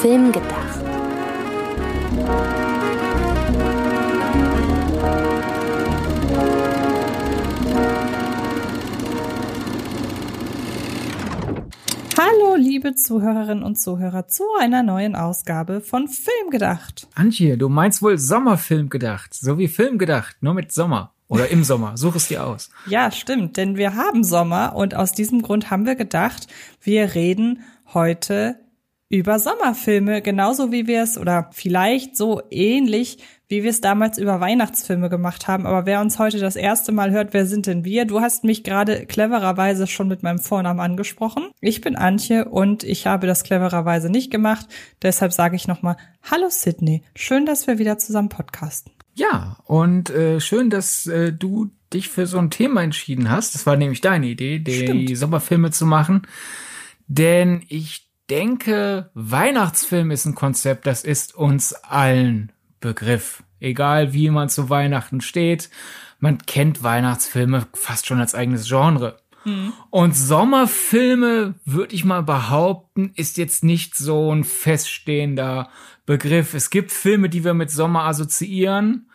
Film gedacht. Hallo, liebe Zuhörerinnen und Zuhörer, zu einer neuen Ausgabe von Film gedacht. Antje, du meinst wohl Sommerfilm gedacht, so wie Film gedacht, nur mit Sommer. Oder im Sommer. Such es dir aus. Ja, stimmt, denn wir haben Sommer und aus diesem Grund haben wir gedacht, wir reden heute über Sommerfilme, genauso wie wir es oder vielleicht so ähnlich, wie wir es damals über Weihnachtsfilme gemacht haben. Aber wer uns heute das erste Mal hört, wer sind denn wir? Du hast mich gerade clevererweise schon mit meinem Vornamen angesprochen. Ich bin Antje und ich habe das clevererweise nicht gemacht. Deshalb sage ich nochmal, hallo Sydney. Schön, dass wir wieder zusammen podcasten. Ja, und äh, schön, dass äh, du dich für so ein Thema entschieden hast. Das war nämlich deine Idee, die Stimmt. Sommerfilme zu machen. Denn ich denke, Weihnachtsfilm ist ein Konzept, das ist uns allen Begriff. Egal wie man zu Weihnachten steht, man kennt Weihnachtsfilme fast schon als eigenes Genre. Und Sommerfilme, würde ich mal behaupten, ist jetzt nicht so ein feststehender Begriff. Es gibt Filme, die wir mit Sommer assoziieren.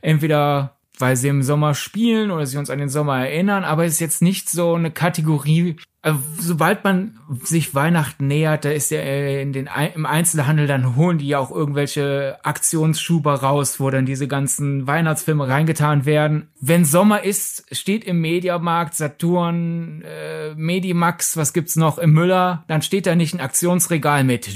Entweder weil sie im Sommer spielen oder sie uns an den Sommer erinnern, aber es ist jetzt nicht so eine Kategorie. Also, sobald man sich Weihnachten nähert, da ist ja äh, in den, im Einzelhandel, dann holen die ja auch irgendwelche Aktionsschuber raus, wo dann diese ganzen Weihnachtsfilme reingetan werden. Wenn Sommer ist, steht im Mediamarkt, Saturn, äh, Medimax, was gibt's noch, im Müller, dann steht da nicht ein Aktionsregal mit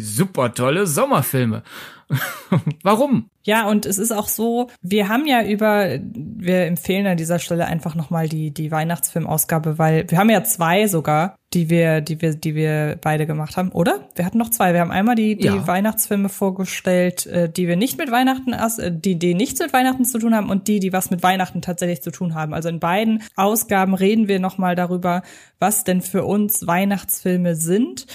super tolle Sommerfilme. Warum? Ja, und es ist auch so, wir haben ja über, wir empfehlen an dieser Stelle einfach nochmal die, die Weihnachtsfilmausgabe, weil wir haben ja zwei sogar, die wir, die wir, die wir beide gemacht haben, oder? Wir hatten noch zwei. Wir haben einmal die, die Ja. Weihnachtsfilme vorgestellt, äh, die wir nicht mit Weihnachten, äh, die, die nichts mit Weihnachten zu tun haben und die, die was mit Weihnachten tatsächlich zu tun haben. Also in beiden Ausgaben reden wir nochmal darüber, was denn für uns Weihnachtsfilme sind.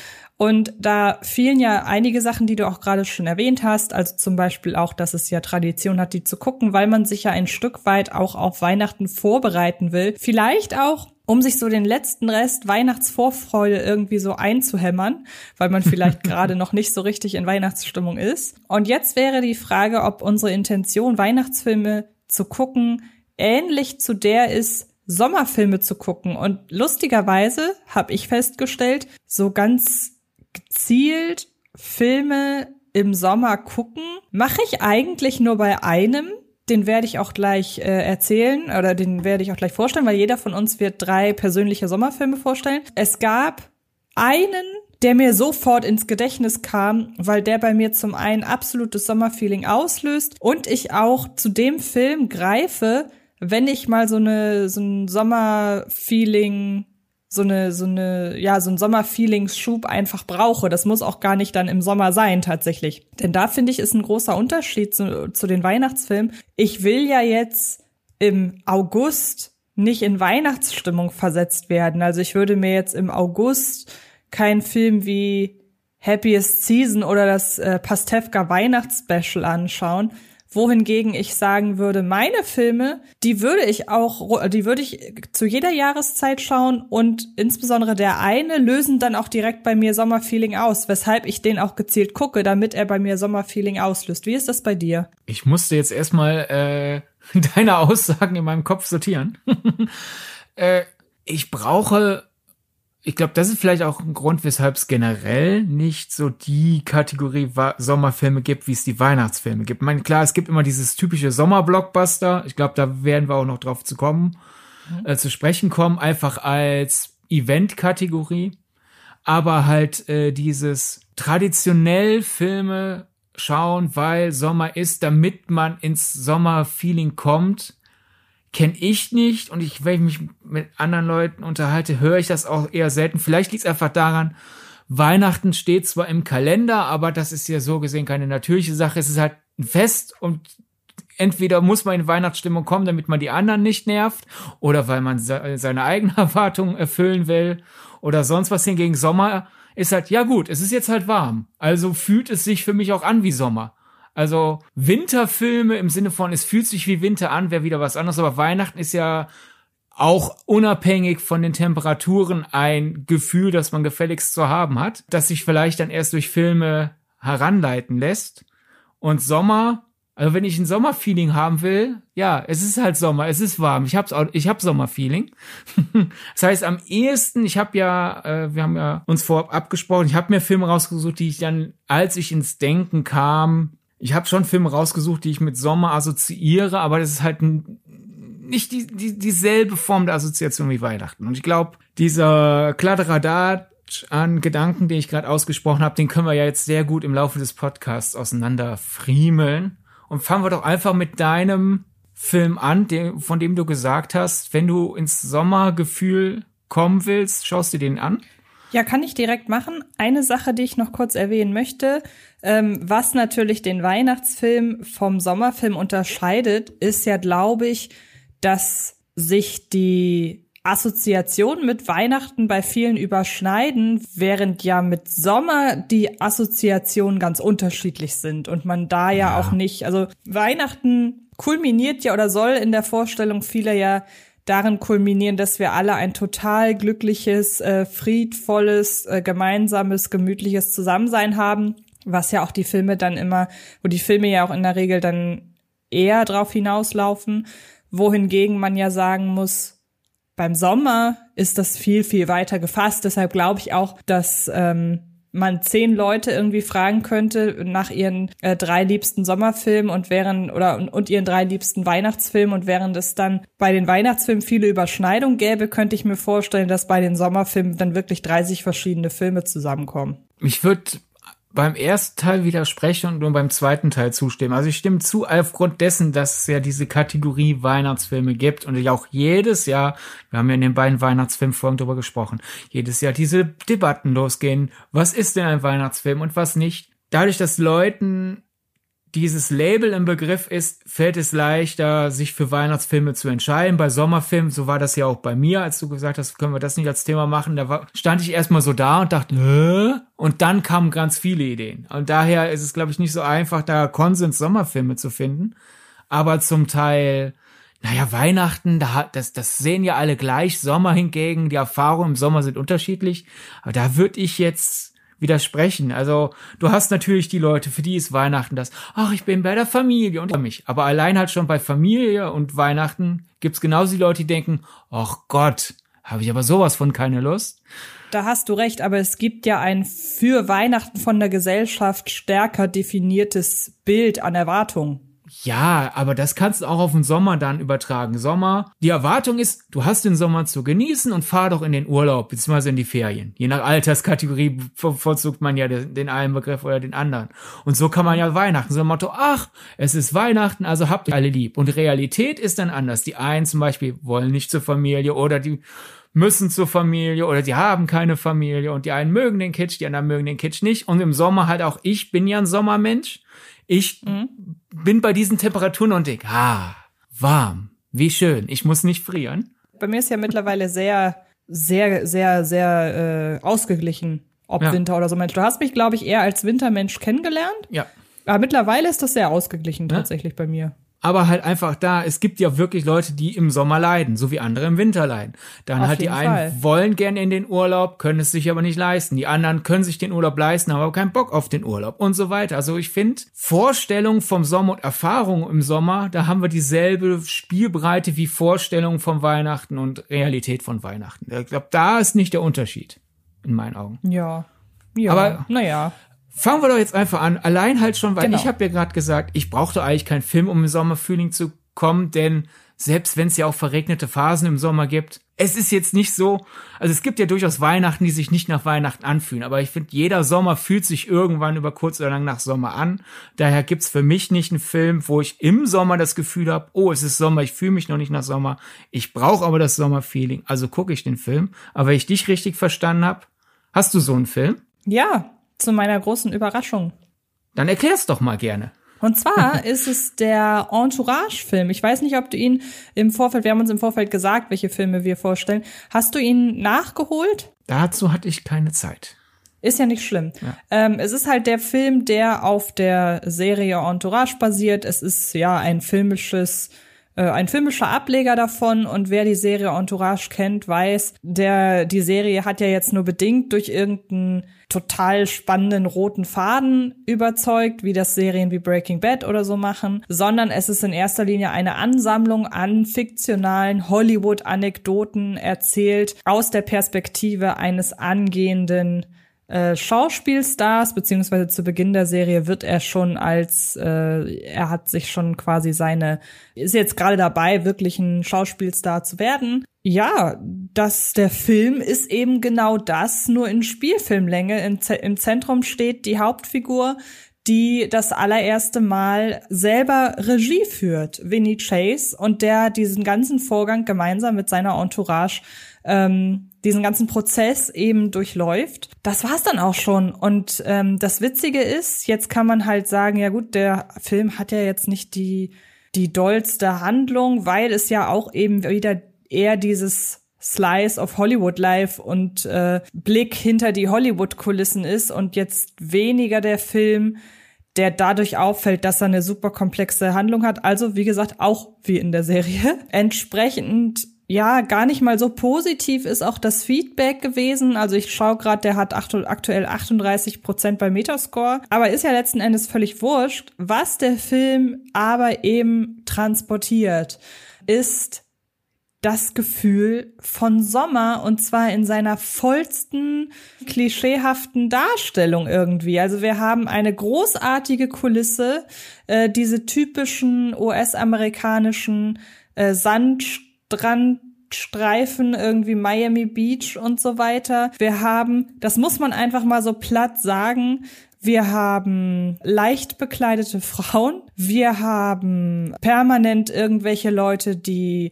Und da fielen ja einige Sachen, die du auch gerade schon erwähnt hast, also zum Beispiel auch, dass es ja Tradition hat, die zu gucken, weil man sich ja ein Stück weit auch auf Weihnachten vorbereiten will. Vielleicht auch, um sich so den letzten Rest Weihnachtsvorfreude irgendwie so einzuhämmern, weil man vielleicht gerade noch nicht so richtig in Weihnachtsstimmung ist. Und jetzt wäre die Frage, ob unsere Intention, Weihnachtsfilme zu gucken, ähnlich zu der ist, Sommerfilme zu gucken. Und lustigerweise habe ich festgestellt, so ganz gezielt Filme im Sommer gucken, mache ich eigentlich nur bei einem. Den werde ich auch gleich äh, erzählen oder den werde ich auch gleich vorstellen, weil jeder von uns wird drei persönliche Sommerfilme vorstellen. Es gab einen, der mir sofort ins Gedächtnis kam, weil der bei mir zum einen absolutes Sommerfeeling auslöst und ich auch zu dem Film greife, wenn ich mal so eine so ein Sommerfeeling so eine, so eine, ja, so ein Sommerfeelingsschub einfach brauche. Das muss auch gar nicht dann im Sommer sein, tatsächlich. Denn da finde ich, ist ein großer Unterschied zu, zu den Weihnachtsfilmen. Ich will ja jetzt im August nicht in Weihnachtsstimmung versetzt werden. Also ich würde mir jetzt im August keinen Film wie Happiest Season oder das äh, Pastewka Weihnachtsspecial anschauen, wohingegen ich sagen würde, meine Filme, die würde ich auch, die würde ich zu jeder Jahreszeit schauen und insbesondere der eine lösen dann auch direkt bei mir Sommerfeeling aus, weshalb ich den auch gezielt gucke, damit er bei mir Sommerfeeling auslöst. Wie ist das bei dir? Ich musste jetzt erstmal äh, deine Aussagen in meinem Kopf sortieren. äh, ich brauche, ich glaube, das ist vielleicht auch ein Grund, weshalb es generell nicht so die Kategorie Sommerfilme gibt, wie es die Weihnachtsfilme gibt. Ich meine, klar, es gibt immer dieses typische Sommerblockbuster. Ich glaube, da werden wir auch noch drauf zu kommen, äh, zu sprechen kommen, einfach als Event-Kategorie. Aber halt äh, dieses traditionell Filme schauen, weil Sommer ist, damit man ins Sommerfeeling kommt, kenne ich nicht und ich, wenn ich mich mit anderen Leuten unterhalte, höre ich das auch eher selten. Vielleicht liegt es einfach daran, Weihnachten steht zwar im Kalender, aber das ist ja so gesehen keine natürliche Sache. Es ist halt ein Fest und entweder muss man in Weihnachtsstimmung kommen, damit man die anderen nicht nervt, oder weil man se seine eigenen Erwartungen erfüllen will, oder sonst was hingegen Sommer ist halt, ja gut, es ist jetzt halt warm. Also fühlt es sich für mich auch an wie Sommer. Also Winterfilme im Sinne von, es fühlt sich wie Winter an, wäre wieder was anderes, aber Weihnachten ist ja auch unabhängig von den Temperaturen ein Gefühl, das man gefälligst zu haben hat, das sich vielleicht dann erst durch Filme heranleiten lässt. Und Sommer, also wenn ich ein Sommerfeeling haben will, ja, es ist halt Sommer, es ist warm. Ich hab's auch, ich hab Sommerfeeling. das heißt, am ehesten, ich habe ja, äh, wir haben ja uns vorab abgesprochen, ich habe mir Filme rausgesucht, die ich dann, als ich ins Denken kam, ich habe schon Filme rausgesucht, die ich mit Sommer assoziiere, aber das ist halt nicht die, die, dieselbe Form der Assoziation wie Weihnachten. Und ich glaube, dieser Kladderadat an Gedanken, den ich gerade ausgesprochen habe, den können wir ja jetzt sehr gut im Laufe des Podcasts auseinander friemeln. Und fangen wir doch einfach mit deinem Film an, den, von dem du gesagt hast, wenn du ins Sommergefühl kommen willst, schaust du den an? Ja, kann ich direkt machen. Eine Sache, die ich noch kurz erwähnen möchte, ähm, was natürlich den Weihnachtsfilm vom Sommerfilm unterscheidet, ist ja, glaube ich, dass sich die Assoziationen mit Weihnachten bei vielen überschneiden, während ja mit Sommer die Assoziationen ganz unterschiedlich sind und man da ja, ja. auch nicht, also Weihnachten kulminiert ja oder soll in der Vorstellung vieler ja darin kulminieren, dass wir alle ein total glückliches, äh, friedvolles, äh, gemeinsames, gemütliches Zusammensein haben, was ja auch die Filme dann immer, wo die Filme ja auch in der Regel dann eher drauf hinauslaufen, wohingegen man ja sagen muss, beim Sommer ist das viel, viel weiter gefasst. Deshalb glaube ich auch, dass ähm, man zehn Leute irgendwie fragen könnte nach ihren äh, drei liebsten Sommerfilmen und während oder und, und ihren drei liebsten Weihnachtsfilmen und während es dann bei den Weihnachtsfilmen viele Überschneidungen gäbe, könnte ich mir vorstellen, dass bei den Sommerfilmen dann wirklich 30 verschiedene Filme zusammenkommen. Ich würde beim ersten Teil widersprechen und nur beim zweiten Teil zustimmen. Also ich stimme zu aufgrund dessen, dass es ja diese Kategorie Weihnachtsfilme gibt und ich auch jedes Jahr, wir haben ja in den beiden Weihnachtsfilmfolgen drüber gesprochen, jedes Jahr diese Debatten losgehen. Was ist denn ein Weihnachtsfilm und was nicht? Dadurch, dass Leuten dieses Label im Begriff ist, fällt es leichter, sich für Weihnachtsfilme zu entscheiden. Bei Sommerfilmen, so war das ja auch bei mir, als du gesagt hast, können wir das nicht als Thema machen. Da war, stand ich erstmal so da und dachte, Hä? und dann kamen ganz viele Ideen. Und daher ist es, glaube ich, nicht so einfach, da Konsens Sommerfilme zu finden. Aber zum Teil, naja, Weihnachten, da, das, das sehen ja alle gleich. Sommer hingegen, die Erfahrungen im Sommer sind unterschiedlich. Aber da würde ich jetzt widersprechen. Also du hast natürlich die Leute, für die ist Weihnachten das, ach, ich bin bei der Familie und mich. Aber allein halt schon bei Familie und Weihnachten gibt's genauso die Leute, die denken, ach Gott, habe ich aber sowas von keine Lust. Da hast du recht, aber es gibt ja ein für Weihnachten von der Gesellschaft stärker definiertes Bild an Erwartungen. Ja, aber das kannst du auch auf den Sommer dann übertragen. Sommer, die Erwartung ist, du hast den Sommer zu genießen und fahr doch in den Urlaub, beziehungsweise in die Ferien. Je nach Alterskategorie bevorzugt man ja den, einen Begriff oder den anderen. Und so kann man ja Weihnachten, so ein Motto, ach, es ist Weihnachten, also habt ihr alle lieb. Und Realität ist dann anders. Die einen zum Beispiel wollen nicht zur Familie oder die müssen zur Familie oder die haben keine Familie und die einen mögen den Kitsch, die anderen mögen den Kitsch nicht. Und im Sommer halt auch ich bin ja ein Sommermensch. Ich mhm. bin bei diesen Temperaturen und denke, ah, warm, wie schön, ich muss nicht frieren. Bei mir ist ja mittlerweile sehr, sehr, sehr, sehr äh, ausgeglichen, ob ja. Winter oder so Mensch. Du hast mich, glaube ich, eher als Wintermensch kennengelernt. Ja. Aber mittlerweile ist das sehr ausgeglichen tatsächlich ja. bei mir aber halt einfach da, es gibt ja wirklich Leute, die im Sommer leiden, so wie andere im Winter leiden. Dann Auf halt die einen Fall. wollen gerne in den Urlaub, können es sich aber nicht leisten. Die anderen können sich den Urlaub leisten, haben aber keinen Bock auf den Urlaub und so weiter. Also ich finde, Vorstellung vom Sommer und Erfahrung im Sommer, da haben wir dieselbe Spielbreite wie Vorstellung von Weihnachten und Realität von Weihnachten. Ich glaube, da ist nicht der Unterschied, in meinen Augen. Ja. Ja, aber naja. Fangen wir doch jetzt einfach an. Allein halt schon, weil genau. ich habe ja gerade gesagt, ich brauchte eigentlich keinen Film, um im Sommerfrühling zu kommen, denn selbst wenn es ja auch verregnete Phasen im Sommer gibt, es ist jetzt nicht so, also es gibt ja durchaus Weihnachten, die sich nicht nach Weihnachten anfühlen, aber ich finde, jeder Sommer fühlt sich irgendwann über kurz oder lang nach Sommer an. Daher gibt's für mich nicht einen Film, wo ich im Sommer das Gefühl habe, oh, es ist Sommer, ich fühle mich noch nicht nach Sommer, ich brauche aber das Sommerfeeling, also gucke ich den Film. Aber wenn ich dich richtig verstanden habe, hast du so einen Film? Ja, zu meiner großen Überraschung. Dann erklär's doch mal gerne. Und zwar ist es der Entourage-Film. Ich weiß nicht, ob du ihn im Vorfeld, wir haben uns im Vorfeld gesagt, welche Filme wir vorstellen. Hast du ihn nachgeholt? Dazu hatte ich keine Zeit. Ist ja nicht schlimm. Ja. Ähm, es ist halt der Film, der auf der Serie Entourage basiert. Es ist ja ein filmisches äh, ein filmischer Ableger davon. Und wer die Serie Entourage kennt, weiß, der die Serie hat ja jetzt nur bedingt durch irgendeinen total spannenden roten Faden überzeugt, wie das Serien wie Breaking Bad oder so machen, sondern es ist in erster Linie eine Ansammlung an fiktionalen Hollywood-Anekdoten erzählt aus der Perspektive eines angehenden äh, Schauspielstars, beziehungsweise zu Beginn der Serie wird er schon als, äh, er hat sich schon quasi seine, ist jetzt gerade dabei, wirklich ein Schauspielstar zu werden. Ja, das, der Film ist eben genau das, nur in Spielfilmlänge. Im, Im Zentrum steht die Hauptfigur, die das allererste Mal selber Regie führt, Vinnie Chase, und der diesen ganzen Vorgang gemeinsam mit seiner Entourage ähm, diesen ganzen Prozess eben durchläuft. Das war's dann auch schon. Und ähm, das Witzige ist, jetzt kann man halt sagen, ja gut, der Film hat ja jetzt nicht die die dollste Handlung, weil es ja auch eben wieder eher dieses Slice of Hollywood Life und äh, Blick hinter die Hollywood-Kulissen ist und jetzt weniger der Film, der dadurch auffällt, dass er eine super komplexe Handlung hat. Also, wie gesagt, auch wie in der Serie. Entsprechend ja, gar nicht mal so positiv ist auch das Feedback gewesen. Also ich schaue gerade, der hat aktuell 38 Prozent bei Metascore. Aber ist ja letzten Endes völlig wurscht. Was der Film aber eben transportiert, ist das Gefühl von Sommer und zwar in seiner vollsten klischeehaften Darstellung irgendwie. Also wir haben eine großartige Kulisse, äh, diese typischen US-amerikanischen äh, Sand Strandstreifen, irgendwie Miami Beach und so weiter. Wir haben, das muss man einfach mal so platt sagen, wir haben leicht bekleidete Frauen. Wir haben permanent irgendwelche Leute, die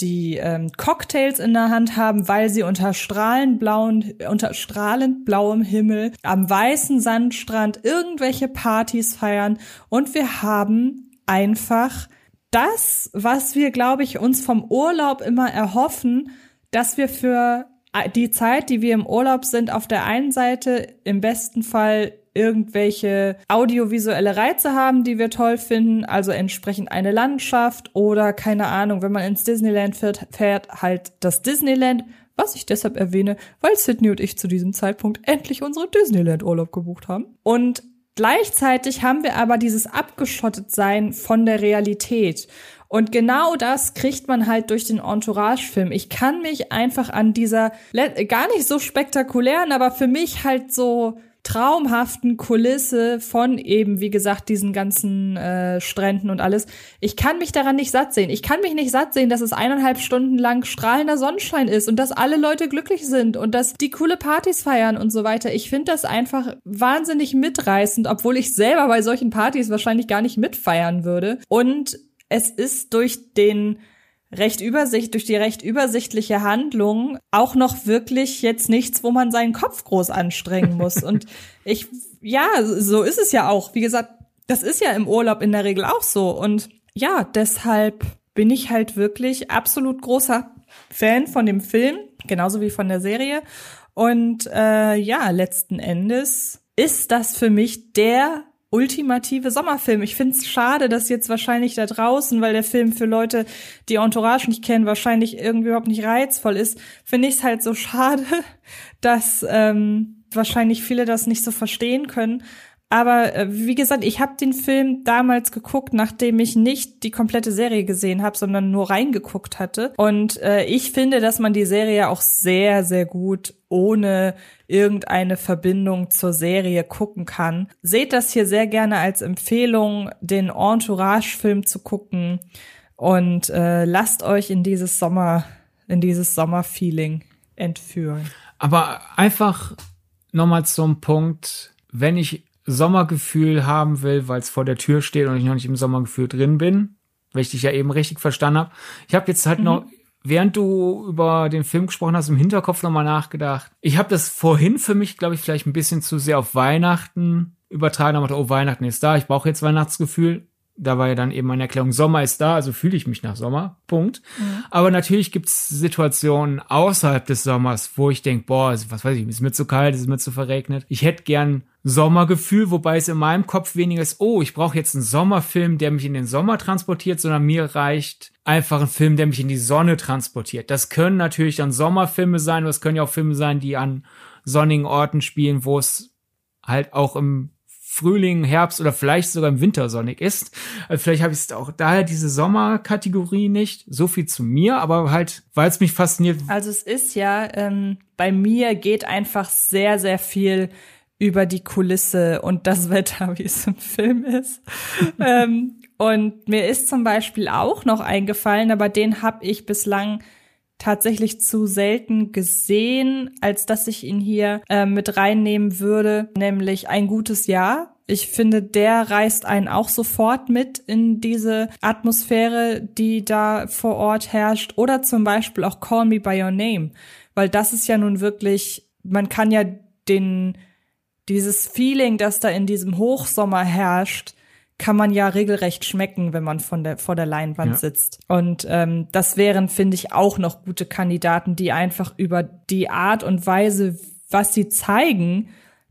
die ähm, Cocktails in der Hand haben, weil sie unter strahlend blauen, unter strahlend blauem Himmel am weißen Sandstrand irgendwelche Partys feiern und wir haben einfach das, was wir, glaube ich, uns vom Urlaub immer erhoffen, dass wir für die Zeit, die wir im Urlaub sind, auf der einen Seite im besten Fall irgendwelche audiovisuelle Reize haben, die wir toll finden, also entsprechend eine Landschaft oder keine Ahnung, wenn man ins Disneyland fährt, fährt halt das Disneyland, was ich deshalb erwähne, weil Sydney und ich zu diesem Zeitpunkt endlich unsere Disneyland-Urlaub gebucht haben. Und Gleichzeitig haben wir aber dieses Abgeschottetsein von der Realität. Und genau das kriegt man halt durch den Entourage-Film. Ich kann mich einfach an dieser gar nicht so spektakulären, aber für mich halt so traumhaften Kulisse von eben, wie gesagt, diesen ganzen äh, Stränden und alles. Ich kann mich daran nicht satt sehen. Ich kann mich nicht satt sehen, dass es eineinhalb Stunden lang strahlender Sonnenschein ist und dass alle Leute glücklich sind und dass die coole Partys feiern und so weiter. Ich finde das einfach wahnsinnig mitreißend, obwohl ich selber bei solchen Partys wahrscheinlich gar nicht mitfeiern würde. Und es ist durch den recht übersicht, durch die recht übersichtliche Handlung auch noch wirklich jetzt nichts, wo man seinen Kopf groß anstrengen muss. Und ich, ja, so ist es ja auch. Wie gesagt, das ist ja im Urlaub in der Regel auch so. Und ja, deshalb bin ich halt wirklich absolut großer Fan von dem Film, genauso wie von der Serie. Und äh, ja, letzten Endes ist das für mich der ultimative Sommerfilm. Ich finde es schade, dass jetzt wahrscheinlich da draußen, weil der Film für Leute, die Entourage nicht kennen, wahrscheinlich irgendwie überhaupt nicht reizvoll ist, finde ich es halt so schade, dass ähm, wahrscheinlich viele das nicht so verstehen können. Aber äh, wie gesagt, ich habe den Film damals geguckt, nachdem ich nicht die komplette Serie gesehen habe, sondern nur reingeguckt hatte. Und äh, ich finde, dass man die Serie auch sehr, sehr gut ohne irgendeine Verbindung zur Serie gucken kann. Seht das hier sehr gerne als Empfehlung, den Entourage-Film zu gucken und äh, lasst euch in dieses Sommer, in dieses Sommerfeeling entführen. Aber einfach nochmal zum Punkt, wenn ich Sommergefühl haben will, weil es vor der Tür steht und ich noch nicht im Sommergefühl drin bin, weil ich dich ja eben richtig verstanden habe. Ich habe jetzt halt mhm. noch, während du über den Film gesprochen hast, im Hinterkopf nochmal nachgedacht. Ich habe das vorhin für mich, glaube ich, vielleicht ein bisschen zu sehr auf Weihnachten übertragen. Aber oh, Weihnachten ist da, ich brauche jetzt Weihnachtsgefühl. Da war ja dann eben meine Erklärung, Sommer ist da, also fühle ich mich nach Sommer. Punkt. Mhm. Aber natürlich gibt's Situationen außerhalb des Sommers, wo ich denke, boah, was weiß ich, ist mir zu kalt, ist mir zu verregnet. Ich hätte gern Sommergefühl, wobei es in meinem Kopf weniger ist, oh, ich brauche jetzt einen Sommerfilm, der mich in den Sommer transportiert, sondern mir reicht einfach ein Film, der mich in die Sonne transportiert. Das können natürlich dann Sommerfilme sein, aber es können ja auch Filme sein, die an sonnigen Orten spielen, wo es halt auch im Frühling, Herbst oder vielleicht sogar im Winter sonnig ist. Also vielleicht habe ich es auch daher diese Sommerkategorie nicht. So viel zu mir, aber halt, weil es mich fasziniert. Also es ist ja, ähm, bei mir geht einfach sehr, sehr viel über die Kulisse und das Wetter, wie es im Film ist. ähm, und mir ist zum Beispiel auch noch eingefallen, aber den habe ich bislang tatsächlich zu selten gesehen, als dass ich ihn hier äh, mit reinnehmen würde, nämlich ein gutes Jahr. Ich finde, der reißt einen auch sofort mit in diese Atmosphäre, die da vor Ort herrscht. Oder zum Beispiel auch Call Me by Your Name, weil das ist ja nun wirklich, man kann ja den, dieses Feeling, das da in diesem Hochsommer herrscht, kann man ja regelrecht schmecken, wenn man von der, vor der Leinwand ja. sitzt. Und ähm, das wären, finde ich, auch noch gute Kandidaten, die einfach über die Art und Weise, was sie zeigen,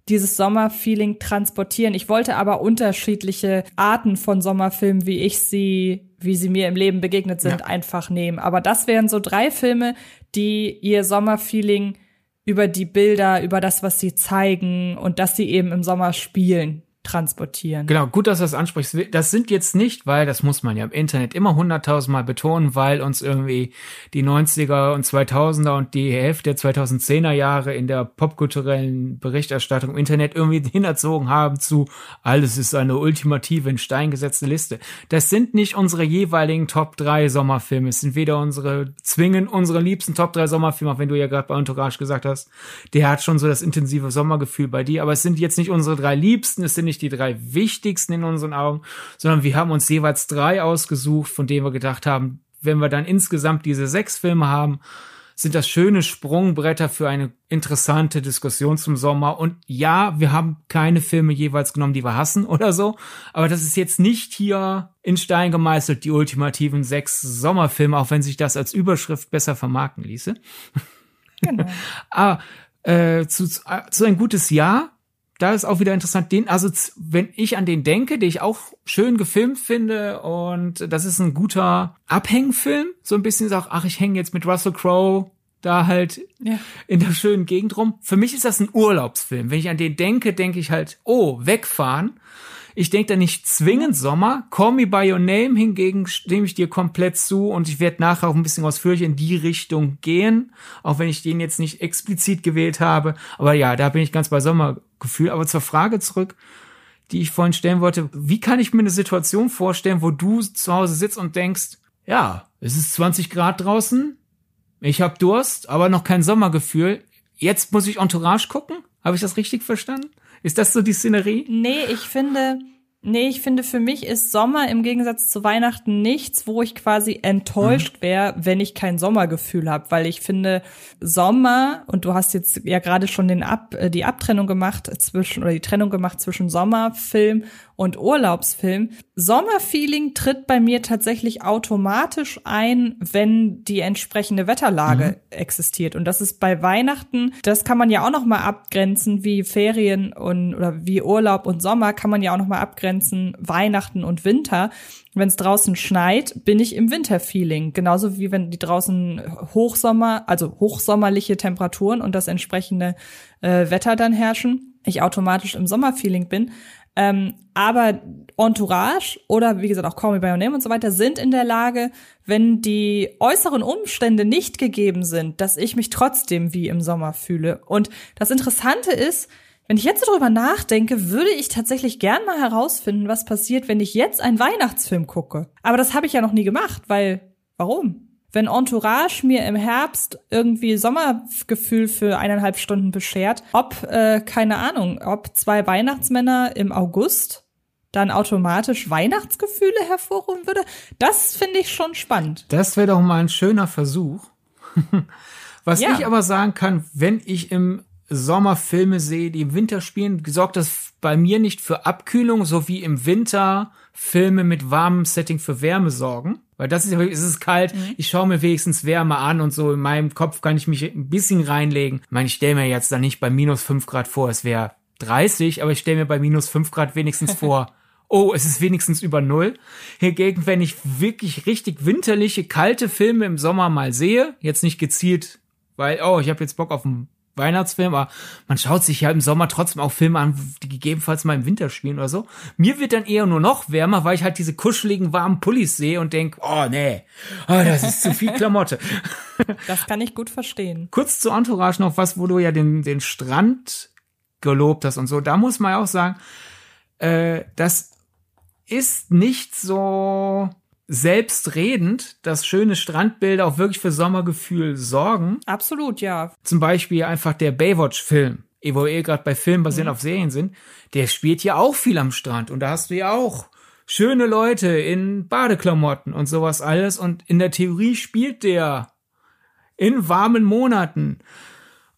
dieses Sommerfeeling transportieren. Ich wollte aber unterschiedliche Arten von Sommerfilmen, wie ich sie, wie sie mir im Leben begegnet sind, ja. einfach nehmen. Aber das wären so drei Filme, die ihr Sommerfeeling über die Bilder, über das, was sie zeigen und dass sie eben im Sommer spielen, transportieren. Genau, gut, dass du das ansprichst. Das sind jetzt nicht, weil, das muss man ja im Internet immer hunderttausendmal betonen, weil uns irgendwie die 90er und 2000er und die Hälfte der 2010er Jahre in der popkulturellen Berichterstattung im Internet irgendwie hinerzogen haben zu, alles ist eine ultimative in Stein gesetzte Liste. Das sind nicht unsere jeweiligen Top 3 Sommerfilme. Es sind weder unsere, zwingen unsere liebsten Top 3 Sommerfilme, auch wenn du ja gerade bei Entourage gesagt hast, der hat schon so das intensive Sommergefühl bei dir, aber es sind jetzt nicht unsere drei liebsten, es sind nicht nicht die drei wichtigsten in unseren Augen, sondern wir haben uns jeweils drei ausgesucht, von denen wir gedacht haben, wenn wir dann insgesamt diese sechs Filme haben, sind das schöne Sprungbretter für eine interessante Diskussion zum Sommer. Und ja, wir haben keine Filme jeweils genommen, die wir hassen oder so. Aber das ist jetzt nicht hier in Stein gemeißelt, die ultimativen sechs Sommerfilme, auch wenn sich das als Überschrift besser vermarkten ließe. Genau. Aber äh, zu, zu ein gutes Jahr da ist auch wieder interessant, den, also wenn ich an den denke, den ich auch schön gefilmt finde und das ist ein guter Abhängfilm, so ein bisschen sagt, ach, ich hänge jetzt mit Russell Crowe da halt ja. in der schönen Gegend rum. Für mich ist das ein Urlaubsfilm. Wenn ich an den denke, denke ich halt, oh, wegfahren. Ich denke da nicht zwingend Sommer. Call Me By Your Name hingegen stimme ich dir komplett zu und ich werde nachher auch ein bisschen ausführlich in die Richtung gehen, auch wenn ich den jetzt nicht explizit gewählt habe. Aber ja, da bin ich ganz bei Sommergefühl. Aber zur Frage zurück, die ich vorhin stellen wollte, wie kann ich mir eine Situation vorstellen, wo du zu Hause sitzt und denkst, ja, es ist 20 Grad draußen, ich habe Durst, aber noch kein Sommergefühl. Jetzt muss ich Entourage gucken? Habe ich das richtig verstanden? Ist das so die Szenerie? Nee, ich finde, Nee, ich finde, für mich ist Sommer im Gegensatz zu Weihnachten nichts, wo ich quasi enttäuscht mhm. wäre, wenn ich kein Sommergefühl habe, weil ich finde, Sommer, und du hast jetzt ja gerade schon den Ab, äh, die Abtrennung gemacht zwischen, oder die Trennung gemacht zwischen Sommerfilm und Urlaubsfilm. Sommerfeeling tritt bei mir tatsächlich automatisch ein, wenn die entsprechende Wetterlage mhm. existiert. Und das ist bei Weihnachten, das kann man ja auch noch mal abgrenzen, wie Ferien und oder wie Urlaub und Sommer kann man ja auch noch mal abgrenzen, Weihnachten und Winter. Wenn es draußen schneit, bin ich im Winterfeeling. Genauso wie wenn die draußen Hochsommer, also hochsommerliche Temperaturen und das entsprechende äh, Wetter dann herrschen, ich automatisch im Sommerfeeling bin. Ähm, aber Entourage oder wie gesagt auch Call Me By Your Name und so weiter sind in der Lage, wenn die äußeren Umstände nicht gegeben sind, dass ich mich trotzdem wie im Sommer fühle. Und das Interessante ist, wenn ich jetzt so drüber nachdenke, würde ich tatsächlich gern mal herausfinden, was passiert, wenn ich jetzt einen Weihnachtsfilm gucke. Aber das habe ich ja noch nie gemacht, weil warum? Wenn Entourage mir im Herbst irgendwie Sommergefühl für eineinhalb Stunden beschert, ob, äh, keine Ahnung, ob zwei Weihnachtsmänner im August dann automatisch Weihnachtsgefühle hervorrufen würde, das finde ich schon spannend. Das wäre doch mal ein schöner Versuch. Was ja. ich aber sagen kann, wenn ich im Sommer Filme sehe, die im Winter spielen, sorgt das bei mir nicht für Abkühlung, so wie im Winter Filme mit warmem Setting für Wärme sorgen. Weil das ist ja, es ist kalt, mhm. ich schaue mir wenigstens Wärme an und so in meinem Kopf kann ich mich ein bisschen reinlegen. Ich meine, ich stelle mir jetzt da nicht bei minus fünf Grad vor, es wäre 30, aber ich stelle mir bei minus fünf Grad wenigstens vor, oh, es ist wenigstens über Null. Hingegen, wenn ich wirklich richtig winterliche, kalte Filme im Sommer mal sehe, jetzt nicht gezielt, weil, oh, ich habe jetzt Bock auf einen Weihnachtsfilm, aber man schaut sich ja im Sommer trotzdem auch Filme an, die gegebenenfalls mal im Winter spielen oder so. Mir wird dann eher nur noch wärmer, weil ich halt diese kuscheligen, warmen Pullis sehe und denk, oh nee, oh, das ist zu viel Klamotte. Das kann ich gut verstehen. Kurz zu Entourage noch was, wo du ja den, den Strand gelobt hast und so. Da muss man auch sagen, äh, das ist nicht so selbstredend, dass schöne Strandbilder auch wirklich für Sommergefühl sorgen. Absolut, ja. Zum Beispiel einfach der Baywatch-Film, wo wir eh gerade bei Filmen basierend mhm. auf Serien sind, der spielt ja auch viel am Strand und da hast du ja auch schöne Leute in Badeklamotten und sowas alles und in der Theorie spielt der in warmen Monaten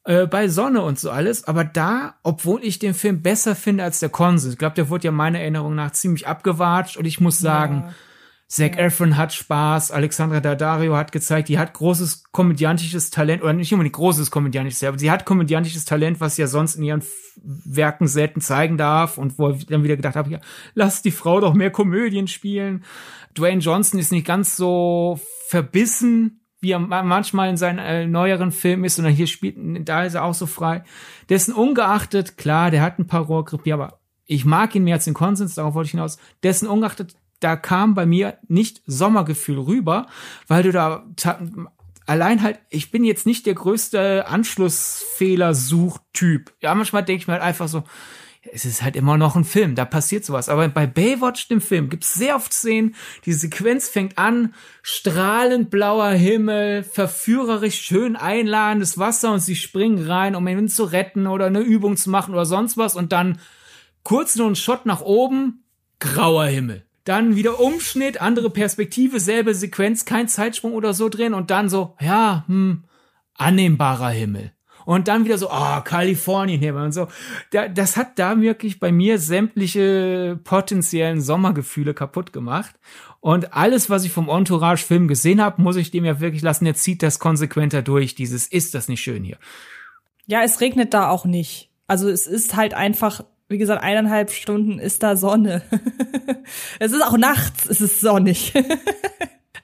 äh, bei Sonne und so alles. Aber da, obwohl ich den Film besser finde als der Konsens, ich glaube, der wurde ja meiner Erinnerung nach ziemlich abgewatscht und ich muss sagen, ja. Zac ja. Efron hat Spaß, Alexandra Daddario hat gezeigt, die hat großes komödiantisches Talent, oder nicht unbedingt großes komödiantisches, aber sie hat komödiantisches Talent, was sie ja sonst in ihren Werken selten zeigen darf und wo ich dann wieder gedacht habe, ja, lass die Frau doch mehr Komödien spielen. Dwayne Johnson ist nicht ganz so verbissen, wie er manchmal in seinen äh, neueren Filmen ist, sondern hier spielt, da ist er auch so frei. Dessen ungeachtet, klar, der hat ein paar Rohrgrippi, aber ich mag ihn mehr als den Konsens, darauf wollte ich hinaus. Dessen ungeachtet, da kam bei mir nicht Sommergefühl rüber, weil du da allein halt, ich bin jetzt nicht der größte Anschlussfehler-Suchtyp. Ja, manchmal denke ich mir halt einfach so, es ist halt immer noch ein Film, da passiert sowas. Aber bei Baywatch, dem Film, gibt es sehr oft Szenen, die Sequenz fängt an, strahlend blauer Himmel, verführerisch schön einladendes Wasser und sie springen rein, um ihn zu retten oder eine Übung zu machen oder sonst was und dann kurz nur ein Shot nach oben, grauer Himmel. Dann wieder Umschnitt, andere Perspektive, selbe Sequenz, kein Zeitsprung oder so drin und dann so, ja, hm, annehmbarer Himmel und dann wieder so, ah, oh, Kalifornien hier und so. das hat da wirklich bei mir sämtliche potenziellen Sommergefühle kaputt gemacht. Und alles, was ich vom Entourage-Film gesehen habe, muss ich dem ja wirklich lassen. Er zieht das konsequenter durch. Dieses, ist das nicht schön hier? Ja, es regnet da auch nicht. Also es ist halt einfach, wie gesagt, eineinhalb Stunden ist da Sonne. es ist auch nachts, es ist sonnig.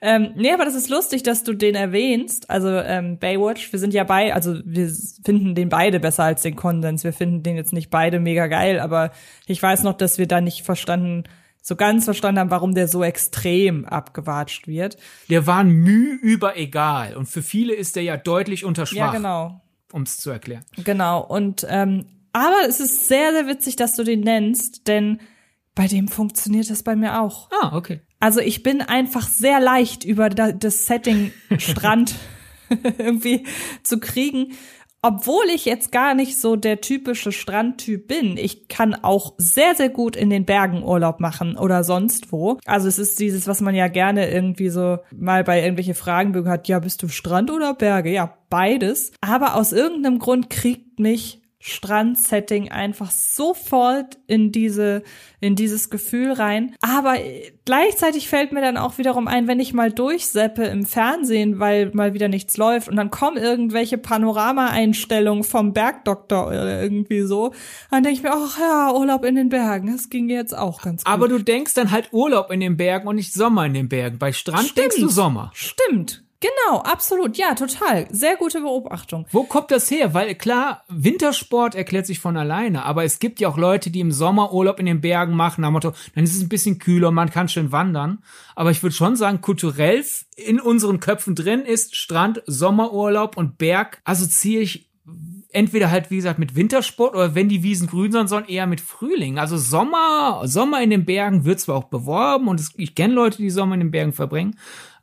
Ähm, nee, aber das ist lustig, dass du den erwähnst. Also ähm, Baywatch, wir sind ja bei, also wir finden den beide besser als den Konsens. Wir finden den jetzt nicht beide mega geil, aber ich weiß noch, dass wir da nicht verstanden, so ganz verstanden haben, warum der so extrem abgewatscht wird. Der war Mühe über egal und für viele ist der ja deutlich unterschwach. Ja, genau. Um es zu erklären. Genau. Und ähm, aber es ist sehr, sehr witzig, dass du den nennst, denn bei dem funktioniert das bei mir auch. Ah, okay. Also ich bin einfach sehr leicht über das Setting Strand irgendwie zu kriegen, obwohl ich jetzt gar nicht so der typische Strandtyp bin. Ich kann auch sehr, sehr gut in den Bergen Urlaub machen oder sonst wo. Also es ist dieses, was man ja gerne irgendwie so mal bei irgendwelche Fragen hat. Ja, bist du Strand oder Berge? Ja, beides. Aber aus irgendeinem Grund kriegt mich Strandsetting einfach sofort in diese, in dieses Gefühl rein. Aber gleichzeitig fällt mir dann auch wiederum ein, wenn ich mal durchseppe im Fernsehen, weil mal wieder nichts läuft und dann kommen irgendwelche Panorama-Einstellungen vom Bergdoktor oder irgendwie so, dann denke ich mir, ach ja, Urlaub in den Bergen, das ging jetzt auch ganz gut. Aber du denkst dann halt Urlaub in den Bergen und nicht Sommer in den Bergen. Bei Strand Stimmt. denkst du Sommer. Stimmt, Genau, absolut. Ja, total. Sehr gute Beobachtung. Wo kommt das her? Weil klar, Wintersport erklärt sich von alleine, aber es gibt ja auch Leute, die im Sommer Urlaub in den Bergen machen, nach Motto, dann ist es ein bisschen kühler, man kann schön wandern. Aber ich würde schon sagen, kulturell in unseren Köpfen drin ist Strand, Sommerurlaub und Berg assoziiere ich entweder halt, wie gesagt, mit Wintersport oder wenn die Wiesen grün sind, sondern eher mit Frühling. Also Sommer, Sommer in den Bergen wird zwar auch beworben und es, ich kenne Leute, die Sommer in den Bergen verbringen,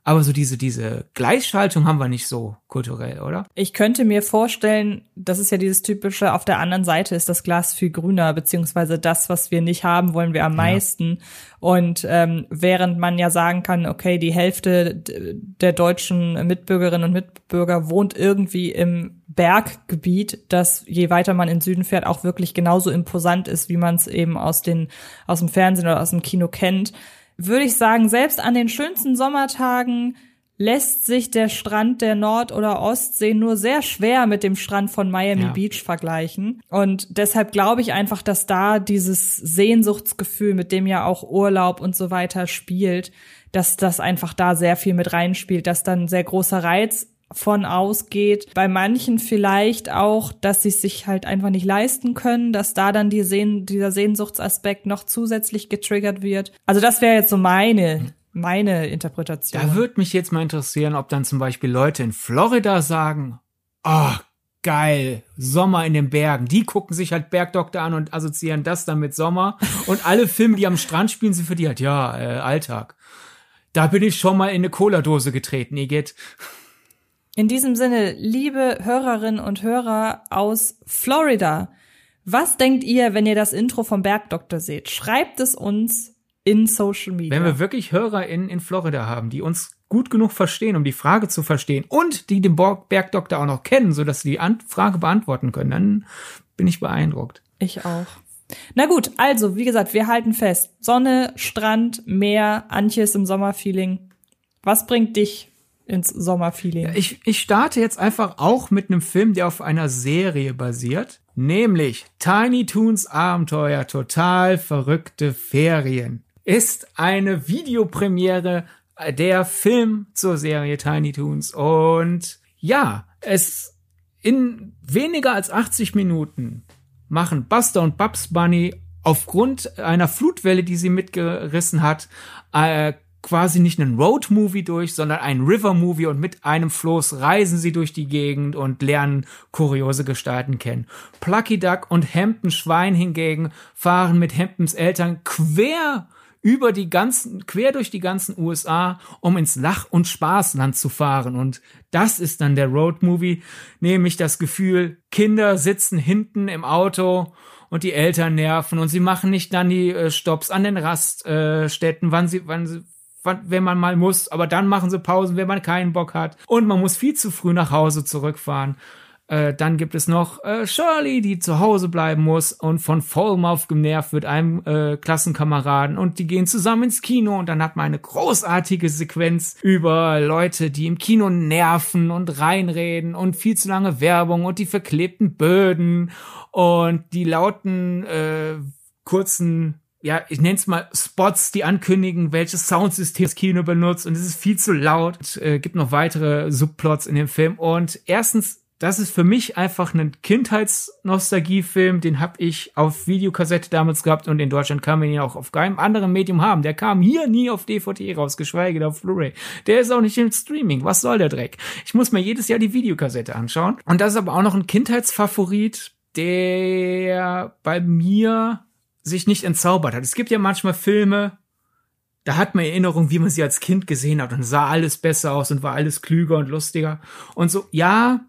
aber so diese, diese Gleichschaltung haben wir nicht so kulturell, oder? Ich könnte mir vorstellen, das ist ja dieses typische, auf der anderen Seite ist das Glas viel grüner, beziehungsweise das, was wir nicht haben, wollen wir am ja. meisten. Und ähm, während man ja sagen kann, okay, die Hälfte der deutschen Mitbürgerinnen und Mitbürger wohnt irgendwie im Berggebiet, das je weiter man in Süden fährt, auch wirklich genauso imposant ist, wie man es eben aus den aus dem Fernsehen oder aus dem Kino kennt würde ich sagen, selbst an den schönsten Sommertagen lässt sich der Strand der Nord- oder Ostsee nur sehr schwer mit dem Strand von Miami ja. Beach vergleichen. Und deshalb glaube ich einfach, dass da dieses Sehnsuchtsgefühl, mit dem ja auch Urlaub und so weiter spielt, dass das einfach da sehr viel mit reinspielt, dass dann sehr großer Reiz von ausgeht. Bei manchen vielleicht auch, dass sie sich halt einfach nicht leisten können, dass da dann die Sehn dieser Sehnsuchtsaspekt noch zusätzlich getriggert wird. Also das wäre jetzt so meine meine Interpretation. Da würde mich jetzt mal interessieren, ob dann zum Beispiel Leute in Florida sagen, oh, geil, Sommer in den Bergen. Die gucken sich halt Bergdoktor an und assoziieren das dann mit Sommer. Und alle Filme, die am Strand spielen, sind für die halt, ja, äh, Alltag. Da bin ich schon mal in eine Cola-Dose getreten, Igitt. In diesem Sinne, liebe Hörerinnen und Hörer aus Florida, was denkt ihr, wenn ihr das Intro vom Bergdoktor seht? Schreibt es uns in Social Media. Wenn wir wirklich HörerInnen in Florida haben, die uns gut genug verstehen, um die Frage zu verstehen und die den Bergdoktor auch noch kennen, sodass sie die Frage beantworten können, dann bin ich beeindruckt. Ich auch. Na gut, also, wie gesagt, wir halten fest. Sonne, Strand, Meer, Antje ist im Sommerfeeling. Was bringt dich ins Sommerfeeling. Ich, ich starte jetzt einfach auch mit einem Film, der auf einer Serie basiert, nämlich Tiny Toons Abenteuer Total verrückte Ferien. Ist eine Videopremiere der Film zur Serie Tiny Toons und ja, es in weniger als 80 Minuten machen Buster und Bubs Bunny aufgrund einer Flutwelle, die sie mitgerissen hat, äh, quasi nicht einen Road-Movie durch, sondern einen River-Movie und mit einem Floß reisen sie durch die Gegend und lernen kuriose Gestalten kennen. Plucky Duck und Hampton Schwein hingegen fahren mit Hamptons Eltern quer über die ganzen, quer durch die ganzen USA, um ins Lach- und Spaßland zu fahren. Und das ist dann der Road-Movie, nämlich das Gefühl, Kinder sitzen hinten im Auto und die Eltern nerven und sie machen nicht dann die äh, Stops an den Raststätten, wann sie, wann sie, wenn man mal muss, aber dann machen sie Pausen, wenn man keinen Bock hat. Und man muss viel zu früh nach Hause zurückfahren. Äh, dann gibt es noch äh, Shirley, die zu Hause bleiben muss und von Falmouth genervt wird, einem äh, Klassenkameraden. Und die gehen zusammen ins Kino und dann hat man eine großartige Sequenz über Leute, die im Kino nerven und reinreden und viel zu lange Werbung und die verklebten Böden und die lauten äh, kurzen ja, ich nenne es mal Spots, die ankündigen, welches Soundsystem das Kino benutzt und es ist viel zu laut. Es äh, gibt noch weitere Subplots in dem Film und erstens das ist für mich einfach ein Kindheitsnostalgiefilm, den habe ich auf Videokassette damals gehabt und in Deutschland kann man ihn auch auf keinem anderen Medium haben. Der kam hier nie auf DVD raus, geschweige denn auf Blu-ray. Der ist auch nicht im Streaming. Was soll der Dreck? Ich muss mir jedes Jahr die Videokassette anschauen. Und das ist aber auch noch ein Kindheitsfavorit, der bei mir sich nicht entzaubert hat. Es gibt ja manchmal Filme, da hat man Erinnerung, wie man sie als Kind gesehen hat und sah alles besser aus und war alles klüger und lustiger. Und so, ja,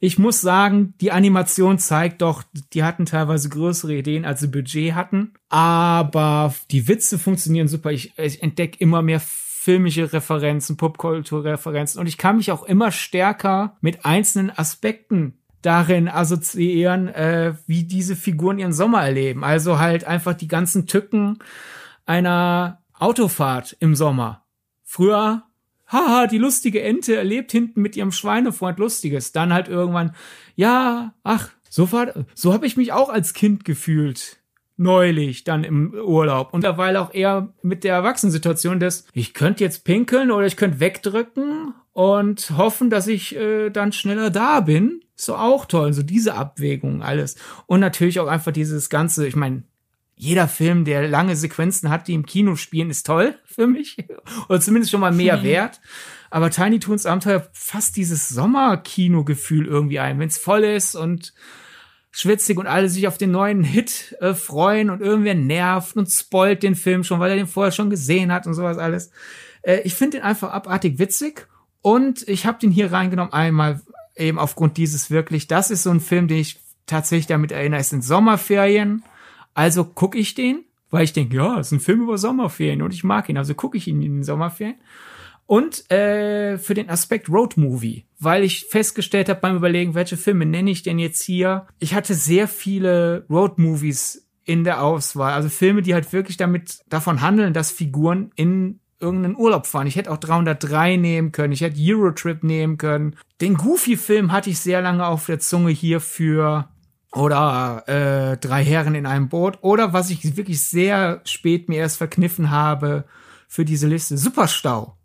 ich muss sagen, die Animation zeigt doch, die hatten teilweise größere Ideen, als sie Budget hatten. Aber die Witze funktionieren super. Ich, ich entdecke immer mehr filmische Referenzen, Popkulturreferenzen und ich kann mich auch immer stärker mit einzelnen Aspekten darin assoziieren, äh, wie diese Figuren ihren Sommer erleben. Also halt einfach die ganzen Tücken einer Autofahrt im Sommer. Früher, haha, die lustige Ente erlebt hinten mit ihrem Schweinefreund Lustiges. Dann halt irgendwann, ja, ach, so so habe ich mich auch als Kind gefühlt. Neulich, dann im Urlaub. Und derweil auch eher mit der Erwachsenensituation des, ich könnte jetzt pinkeln oder ich könnte wegdrücken und hoffen, dass ich äh, dann schneller da bin. So auch toll, so diese Abwägung alles. Und natürlich auch einfach dieses ganze, ich meine, jeder Film, der lange Sequenzen hat, die im Kino spielen, ist toll für mich. Oder zumindest schon mal mehr wert. Aber Tiny Toons Abenteuer fasst dieses Sommerkino-Gefühl irgendwie ein, wenn es voll ist und schwitzig und alle sich auf den neuen Hit äh, freuen und irgendwer nervt und spoilt den Film schon, weil er den vorher schon gesehen hat und sowas alles. Äh, ich finde den einfach abartig witzig und ich habe den hier reingenommen einmal eben aufgrund dieses wirklich, das ist so ein Film, den ich tatsächlich damit erinnere, es sind Sommerferien, also gucke ich den, weil ich denke, ja, es ist ein Film über Sommerferien und ich mag ihn, also gucke ich ihn in den Sommerferien. Und äh, für den Aspekt Road Movie, weil ich festgestellt habe beim Überlegen, welche Filme nenne ich denn jetzt hier. Ich hatte sehr viele Road Movies in der Auswahl, also Filme, die halt wirklich damit davon handeln, dass Figuren in irgendeinen Urlaub fahren. Ich hätte auch 303 nehmen können, ich hätte Eurotrip nehmen können. Den Goofy-Film hatte ich sehr lange auf der Zunge hier für oder äh, drei Herren in einem Boot oder was ich wirklich sehr spät mir erst verkniffen habe für diese Liste Superstau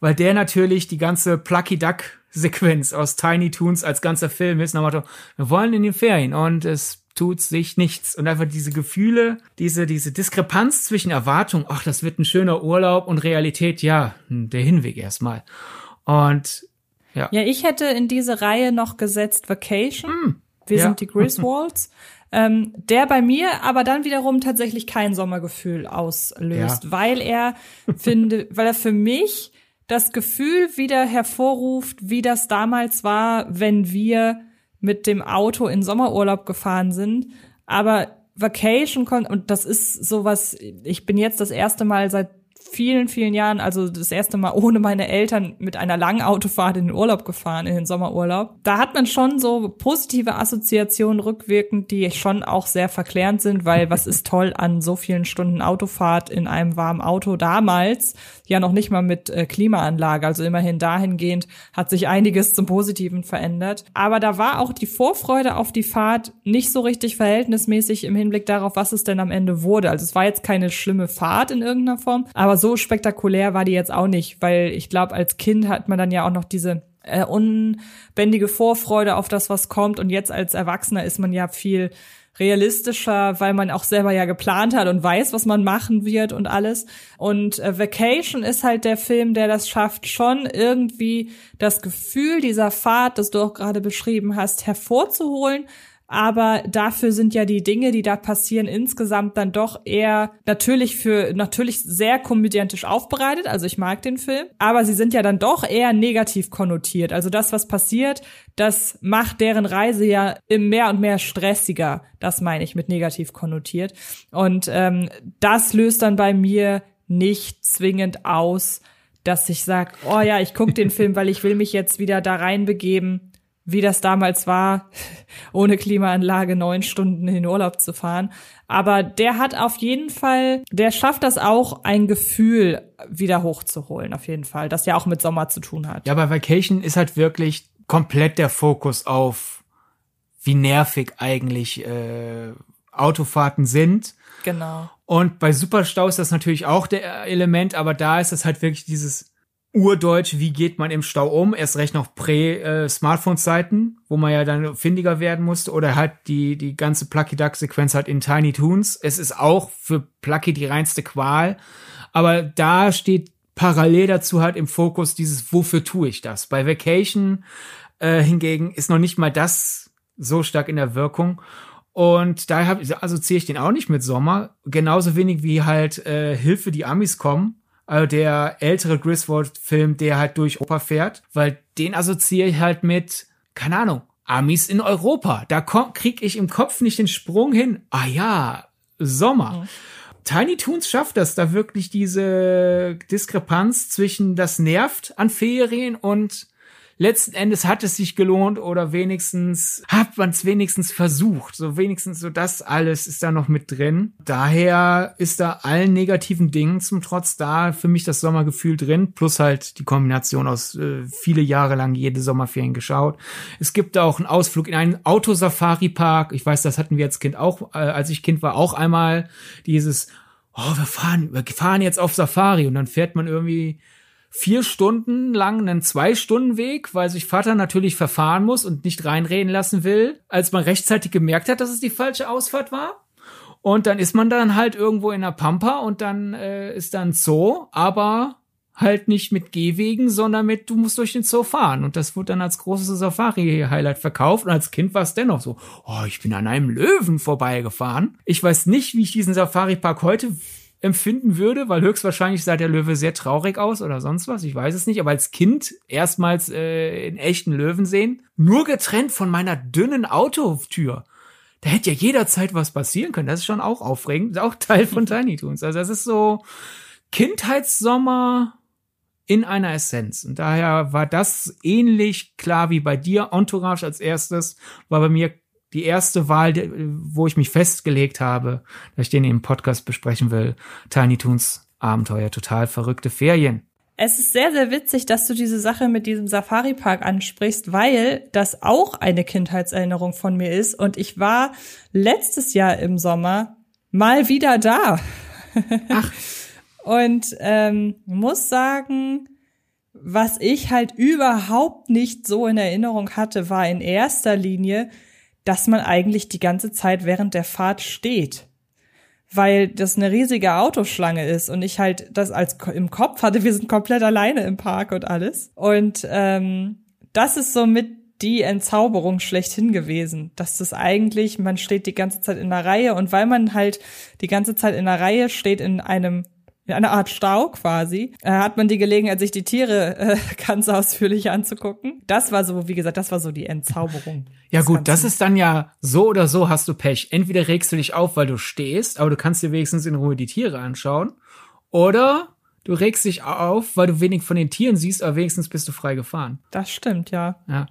weil der natürlich die ganze Plucky Duck Sequenz aus Tiny Toons als ganzer Film ist. Nach Motto, wir wollen in den Ferien und es tut sich nichts. Und einfach diese Gefühle, diese, diese Diskrepanz zwischen Erwartung, ach, das wird ein schöner Urlaub und Realität, ja, hm, der Hinweg erstmal. Und ja. Ja, ich hätte in diese Reihe noch gesetzt Vacation. Mm, Wir ja. sind die Griswolds. ähm, der bei mir aber dann wiederum tatsächlich kein Sommergefühl auslöst, ja. weil er finde, weil er für mich das Gefühl wieder hervorruft, wie das damals war, wenn wir mit dem Auto in Sommerurlaub gefahren sind. Aber Vacation und das ist sowas, ich bin jetzt das erste Mal seit vielen, vielen Jahren, also das erste Mal ohne meine Eltern mit einer langen Autofahrt in den Urlaub gefahren, in den Sommerurlaub. Da hat man schon so positive Assoziationen rückwirkend, die schon auch sehr verklärend sind, weil was ist toll an so vielen Stunden Autofahrt in einem warmen Auto damals, ja noch nicht mal mit äh, Klimaanlage, also immerhin dahingehend hat sich einiges zum Positiven verändert. Aber da war auch die Vorfreude auf die Fahrt nicht so richtig verhältnismäßig im Hinblick darauf, was es denn am Ende wurde. Also es war jetzt keine schlimme Fahrt in irgendeiner Form, aber so spektakulär war die jetzt auch nicht, weil ich glaube, als Kind hat man dann ja auch noch diese äh, unbändige Vorfreude auf das, was kommt. Und jetzt als Erwachsener ist man ja viel realistischer, weil man auch selber ja geplant hat und weiß, was man machen wird und alles. Und äh, Vacation ist halt der Film, der das schafft, schon irgendwie das Gefühl dieser Fahrt, das du auch gerade beschrieben hast, hervorzuholen, aber dafür sind ja die Dinge, die da passieren, insgesamt dann doch eher natürlich für natürlich sehr komödiantisch aufbereitet. Also ich mag den Film, aber sie sind ja dann doch eher negativ konnotiert. Also das, was passiert, das macht deren Reise ja im mehr und mehr stressiger. Das meine ich mit negativ konnotiert. Und ähm, das löst dann bei mir nicht zwingend aus, dass ich sag, oh ja, ich gucke den Film, weil ich will mich jetzt wieder da reinbegeben wie das damals war, ohne Klimaanlage neun Stunden in den Urlaub zu fahren. Aber der hat auf jeden Fall, der schafft das auch, ein Gefühl wieder hochzuholen, auf jeden Fall, das ja auch mit Sommer zu tun hat. Ja, bei Vacation ist halt wirklich komplett der Fokus auf, wie nervig eigentlich äh, Autofahrten sind. Genau. Und bei Superstau ist das natürlich auch der Element, aber da ist es halt wirklich dieses urdeutsch, wie geht man im Stau um, erst recht noch Prä-Smartphone-Zeiten, wo man ja dann findiger werden musste, oder halt die, die ganze Plucky Duck-Sequenz halt in Tiny Toons. Es ist auch für Plucky die reinste Qual, aber da steht parallel dazu halt im Fokus dieses, wofür tue ich das? Bei Vacation äh, hingegen ist noch nicht mal das so stark in der Wirkung. Und daher assoziiere ich den auch nicht mit Sommer, genauso wenig wie halt äh, Hilfe, die Amis kommen also der ältere Griswold-Film, der halt durch Europa fährt, weil den assoziiere ich halt mit, keine Ahnung, Amis in Europa. Da komm, krieg ich im Kopf nicht den Sprung hin. Ah ja, Sommer. Mhm. Tiny Toons schafft das, da wirklich diese Diskrepanz zwischen das nervt an Ferien und letzten Endes hat es sich gelohnt oder wenigstens hat man es wenigstens versucht. So wenigstens so das alles ist da noch mit drin. Daher ist da allen negativen Dingen zum Trotz da für mich das Sommergefühl drin, plus halt die Kombination aus äh, viele Jahre lang jede Sommerferien geschaut. Es gibt auch einen Ausflug in einen Autosafari-Park. Ich weiß, das hatten wir als Kind auch, äh, als ich Kind war, auch einmal dieses oh, wir fahren, wir fahren jetzt auf Safari und dann fährt man irgendwie vier Stunden lang einen Zwei-Stunden-Weg, weil sich Vater natürlich verfahren muss und nicht reinreden lassen will, als man rechtzeitig gemerkt hat, dass es die falsche Ausfahrt war. Und dann ist man dann halt irgendwo in der Pampa und dann äh, ist dann Zoo, aber halt nicht mit Gehwegen, sondern mit, du musst durch den Zoo fahren. Und das wurde dann als großes Safari-Highlight verkauft. Und als Kind war es dennoch so, oh, ich bin an einem Löwen vorbeigefahren. Ich weiß nicht, wie ich diesen Safari-Park heute empfinden würde, weil höchstwahrscheinlich sah der Löwe sehr traurig aus oder sonst was, ich weiß es nicht, aber als Kind erstmals äh, in echten Löwen sehen, nur getrennt von meiner dünnen Autotür. Da hätte ja jederzeit was passieren können. Das ist schon auch aufregend, ist auch Teil von Tiny Toons. Also das ist so Kindheitssommer in einer Essenz. Und daher war das ähnlich klar wie bei dir. Entourage als erstes war bei mir die erste Wahl, wo ich mich festgelegt habe, dass ich den im Podcast besprechen will. Tiny Toons Abenteuer, total verrückte Ferien. Es ist sehr, sehr witzig, dass du diese Sache mit diesem Safari-Park ansprichst, weil das auch eine Kindheitserinnerung von mir ist. Und ich war letztes Jahr im Sommer mal wieder da. Ach. Und ähm, muss sagen, was ich halt überhaupt nicht so in Erinnerung hatte, war in erster Linie, dass man eigentlich die ganze Zeit während der Fahrt steht. Weil das eine riesige Autoschlange ist und ich halt das als im Kopf hatte, wir sind komplett alleine im Park und alles. Und ähm, das ist so mit die Entzauberung schlechthin gewesen, dass das eigentlich, man steht die ganze Zeit in der Reihe und weil man halt die ganze Zeit in der Reihe steht in einem in einer Art Stau quasi, äh, hat man die Gelegenheit, sich die Tiere äh, ganz ausführlich anzugucken. Das war so, wie gesagt, das war so die Entzauberung. Ja gut, das ist dann ja so oder so hast du Pech. Entweder regst du dich auf, weil du stehst, aber du kannst dir wenigstens in Ruhe die Tiere anschauen. Oder du regst dich auf, weil du wenig von den Tieren siehst, aber wenigstens bist du frei gefahren. Das stimmt, ja. Ja.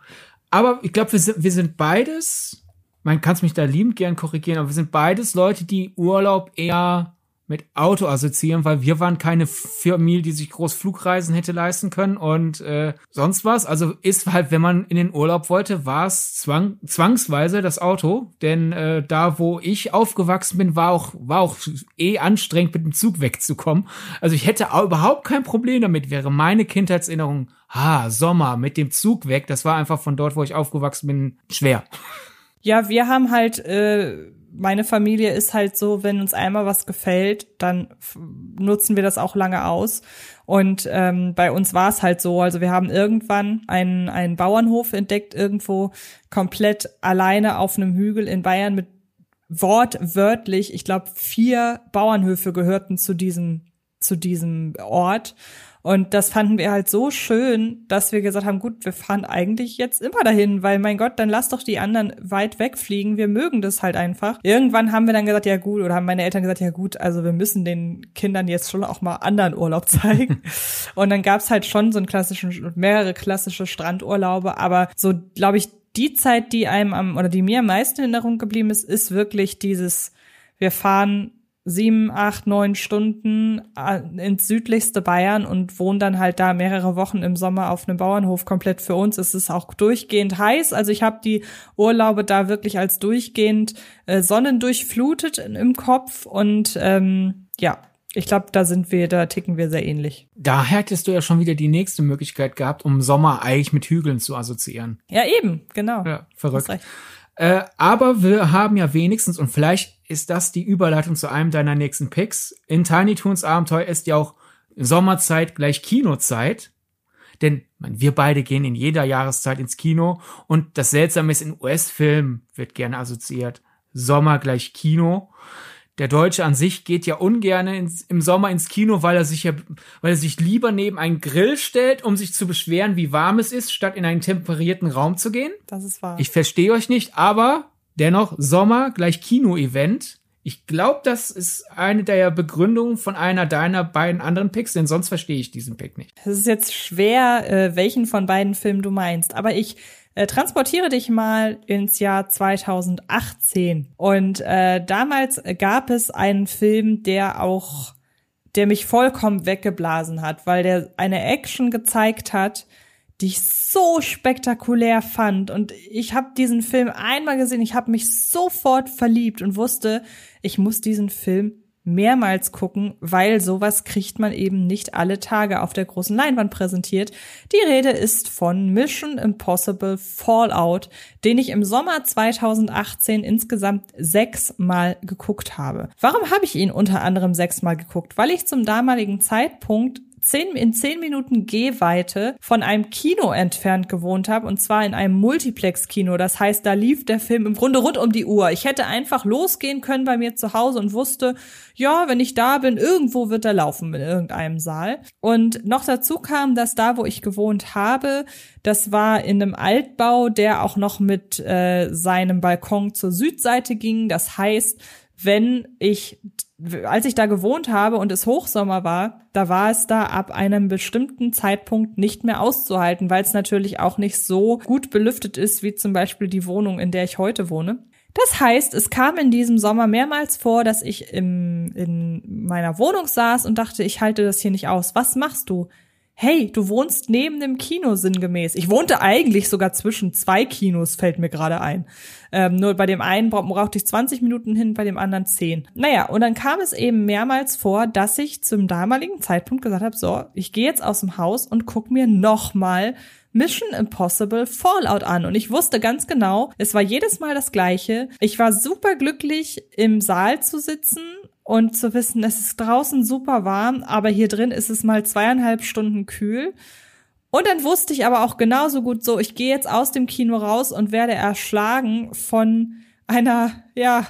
Aber ich glaube, wir sind, wir sind beides, man kann es mich da liebend gern korrigieren, aber wir sind beides Leute, die Urlaub eher mit Auto assoziieren, weil wir waren keine Familie, die sich groß Flugreisen hätte leisten können und äh, sonst was. Also ist halt, wenn man in den Urlaub wollte, war es zwang, zwangsweise das Auto. Denn äh, da, wo ich aufgewachsen bin, war auch, war auch eh anstrengend, mit dem Zug wegzukommen. Also ich hätte auch überhaupt kein Problem damit, wäre meine Kindheitserinnerung, ha, Sommer, mit dem Zug weg. Das war einfach von dort, wo ich aufgewachsen bin, schwer. Ja, wir haben halt äh, meine Familie ist halt so, wenn uns einmal was gefällt, dann nutzen wir das auch lange aus. Und ähm, bei uns war es halt so, also wir haben irgendwann einen, einen Bauernhof entdeckt, irgendwo komplett alleine auf einem Hügel in Bayern mit wortwörtlich, ich glaube, vier Bauernhöfe gehörten zu diesem, zu diesem Ort. Und das fanden wir halt so schön, dass wir gesagt haben, gut, wir fahren eigentlich jetzt immer dahin, weil mein Gott, dann lass doch die anderen weit wegfliegen. Wir mögen das halt einfach. Irgendwann haben wir dann gesagt, ja gut, oder haben meine Eltern gesagt, ja gut, also wir müssen den Kindern jetzt schon auch mal anderen Urlaub zeigen. und dann gab's halt schon so einen klassischen, mehrere klassische Strandurlaube, aber so, glaube ich, die Zeit, die einem am, oder die mir am meisten in Erinnerung geblieben ist, ist wirklich dieses, wir fahren sieben, acht, neun Stunden äh, ins südlichste Bayern und wohnen dann halt da mehrere Wochen im Sommer auf einem Bauernhof. Komplett für uns ist es auch durchgehend heiß. Also ich habe die Urlaube da wirklich als durchgehend äh, sonnendurchflutet im Kopf und ähm, ja. Ich glaube, da sind wir, da ticken wir sehr ähnlich. Da hättest du ja schon wieder die nächste Möglichkeit gehabt, um Sommer eigentlich mit Hügeln zu assoziieren. Ja, eben, genau. Ja, verrückt. Äh, aber wir haben ja wenigstens, und vielleicht ist das die Überleitung zu einem deiner nächsten Picks, in Tiny Toons Abenteuer ist ja auch Sommerzeit gleich Kinozeit. Denn man, wir beide gehen in jeder Jahreszeit ins Kino und das Seltsame ist, in US-Filmen wird gerne assoziiert. Sommer gleich Kino der Deutsche an sich geht ja ungern ins, im Sommer ins Kino, weil er sich ja, weil er sich lieber neben einen Grill stellt, um sich zu beschweren, wie warm es ist, statt in einen temperierten Raum zu gehen. Das ist wahr. Ich verstehe euch nicht, aber dennoch Sommer gleich Kino-Event. Ich glaube, das ist eine der Begründungen von einer deiner beiden anderen Picks, denn sonst verstehe ich diesen Pick nicht. Es ist jetzt schwer, äh, welchen von beiden Filmen du meinst, aber ich äh, transportiere dich mal ins Jahr 2018. Und äh, damals gab es einen Film, der auch, der mich vollkommen weggeblasen hat, weil der eine Action gezeigt hat, die ich so spektakulär fand. Und ich habe diesen Film einmal gesehen, ich habe mich sofort verliebt und wusste, ich muss diesen Film mehrmals gucken, weil sowas kriegt man eben nicht alle Tage auf der großen Leinwand präsentiert. Die Rede ist von Mission Impossible Fallout, den ich im Sommer 2018 insgesamt sechsmal geguckt habe. Warum habe ich ihn unter anderem sechsmal geguckt? Weil ich zum damaligen Zeitpunkt zehn, in zehn Minuten Gehweite von einem Kino entfernt gewohnt habe und zwar in einem Multiplex-Kino. Das heißt, da lief der Film im Grunde rund um die Uhr. Ich hätte einfach losgehen können bei mir zu Hause und wusste, ja, wenn ich da bin, irgendwo wird er laufen in irgendeinem Saal. Und noch dazu kam, dass da, wo ich gewohnt habe, das war in einem Altbau, der auch noch mit äh, seinem Balkon zur Südseite ging. Das heißt, wenn ich als ich da gewohnt habe und es Hochsommer war, da war es da ab einem bestimmten Zeitpunkt nicht mehr auszuhalten, weil es natürlich auch nicht so gut belüftet ist wie zum Beispiel die Wohnung, in der ich heute wohne. Das heißt, es kam in diesem Sommer mehrmals vor, dass ich im, in meiner Wohnung saß und dachte, ich halte das hier nicht aus. Was machst du? hey, du wohnst neben dem Kino sinngemäß. Ich wohnte eigentlich sogar zwischen zwei Kinos, fällt mir gerade ein. Ähm, nur bei dem einen brauchte ich 20 Minuten hin, bei dem anderen 10. Naja, und dann kam es eben mehrmals vor, dass ich zum damaligen Zeitpunkt gesagt habe, so, ich gehe jetzt aus dem Haus und guck mir nochmal Mission Impossible Fallout an. Und ich wusste ganz genau, es war jedes Mal das Gleiche. Ich war super glücklich, im Saal zu sitzen und zu wissen, es ist draußen super warm, aber hier drin ist es mal zweieinhalb Stunden kühl. Und dann wusste ich aber auch genauso gut so, ich gehe jetzt aus dem Kino raus und werde erschlagen von einer, ja,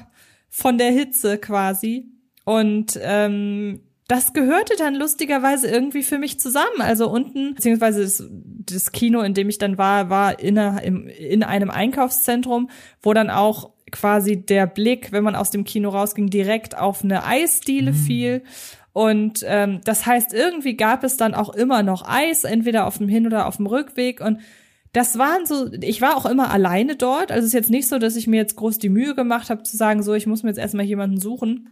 von der Hitze quasi. Und ähm, das gehörte dann lustigerweise irgendwie für mich zusammen. Also unten, beziehungsweise das, das Kino, in dem ich dann war, war in, in einem Einkaufszentrum, wo dann auch quasi der Blick, wenn man aus dem Kino rausging, direkt auf eine Eisdiele mhm. fiel. Und ähm, das heißt, irgendwie gab es dann auch immer noch Eis, entweder auf dem Hin- oder auf dem Rückweg. Und das waren so, ich war auch immer alleine dort. Also es ist jetzt nicht so, dass ich mir jetzt groß die Mühe gemacht habe zu sagen, so, ich muss mir jetzt erstmal jemanden suchen,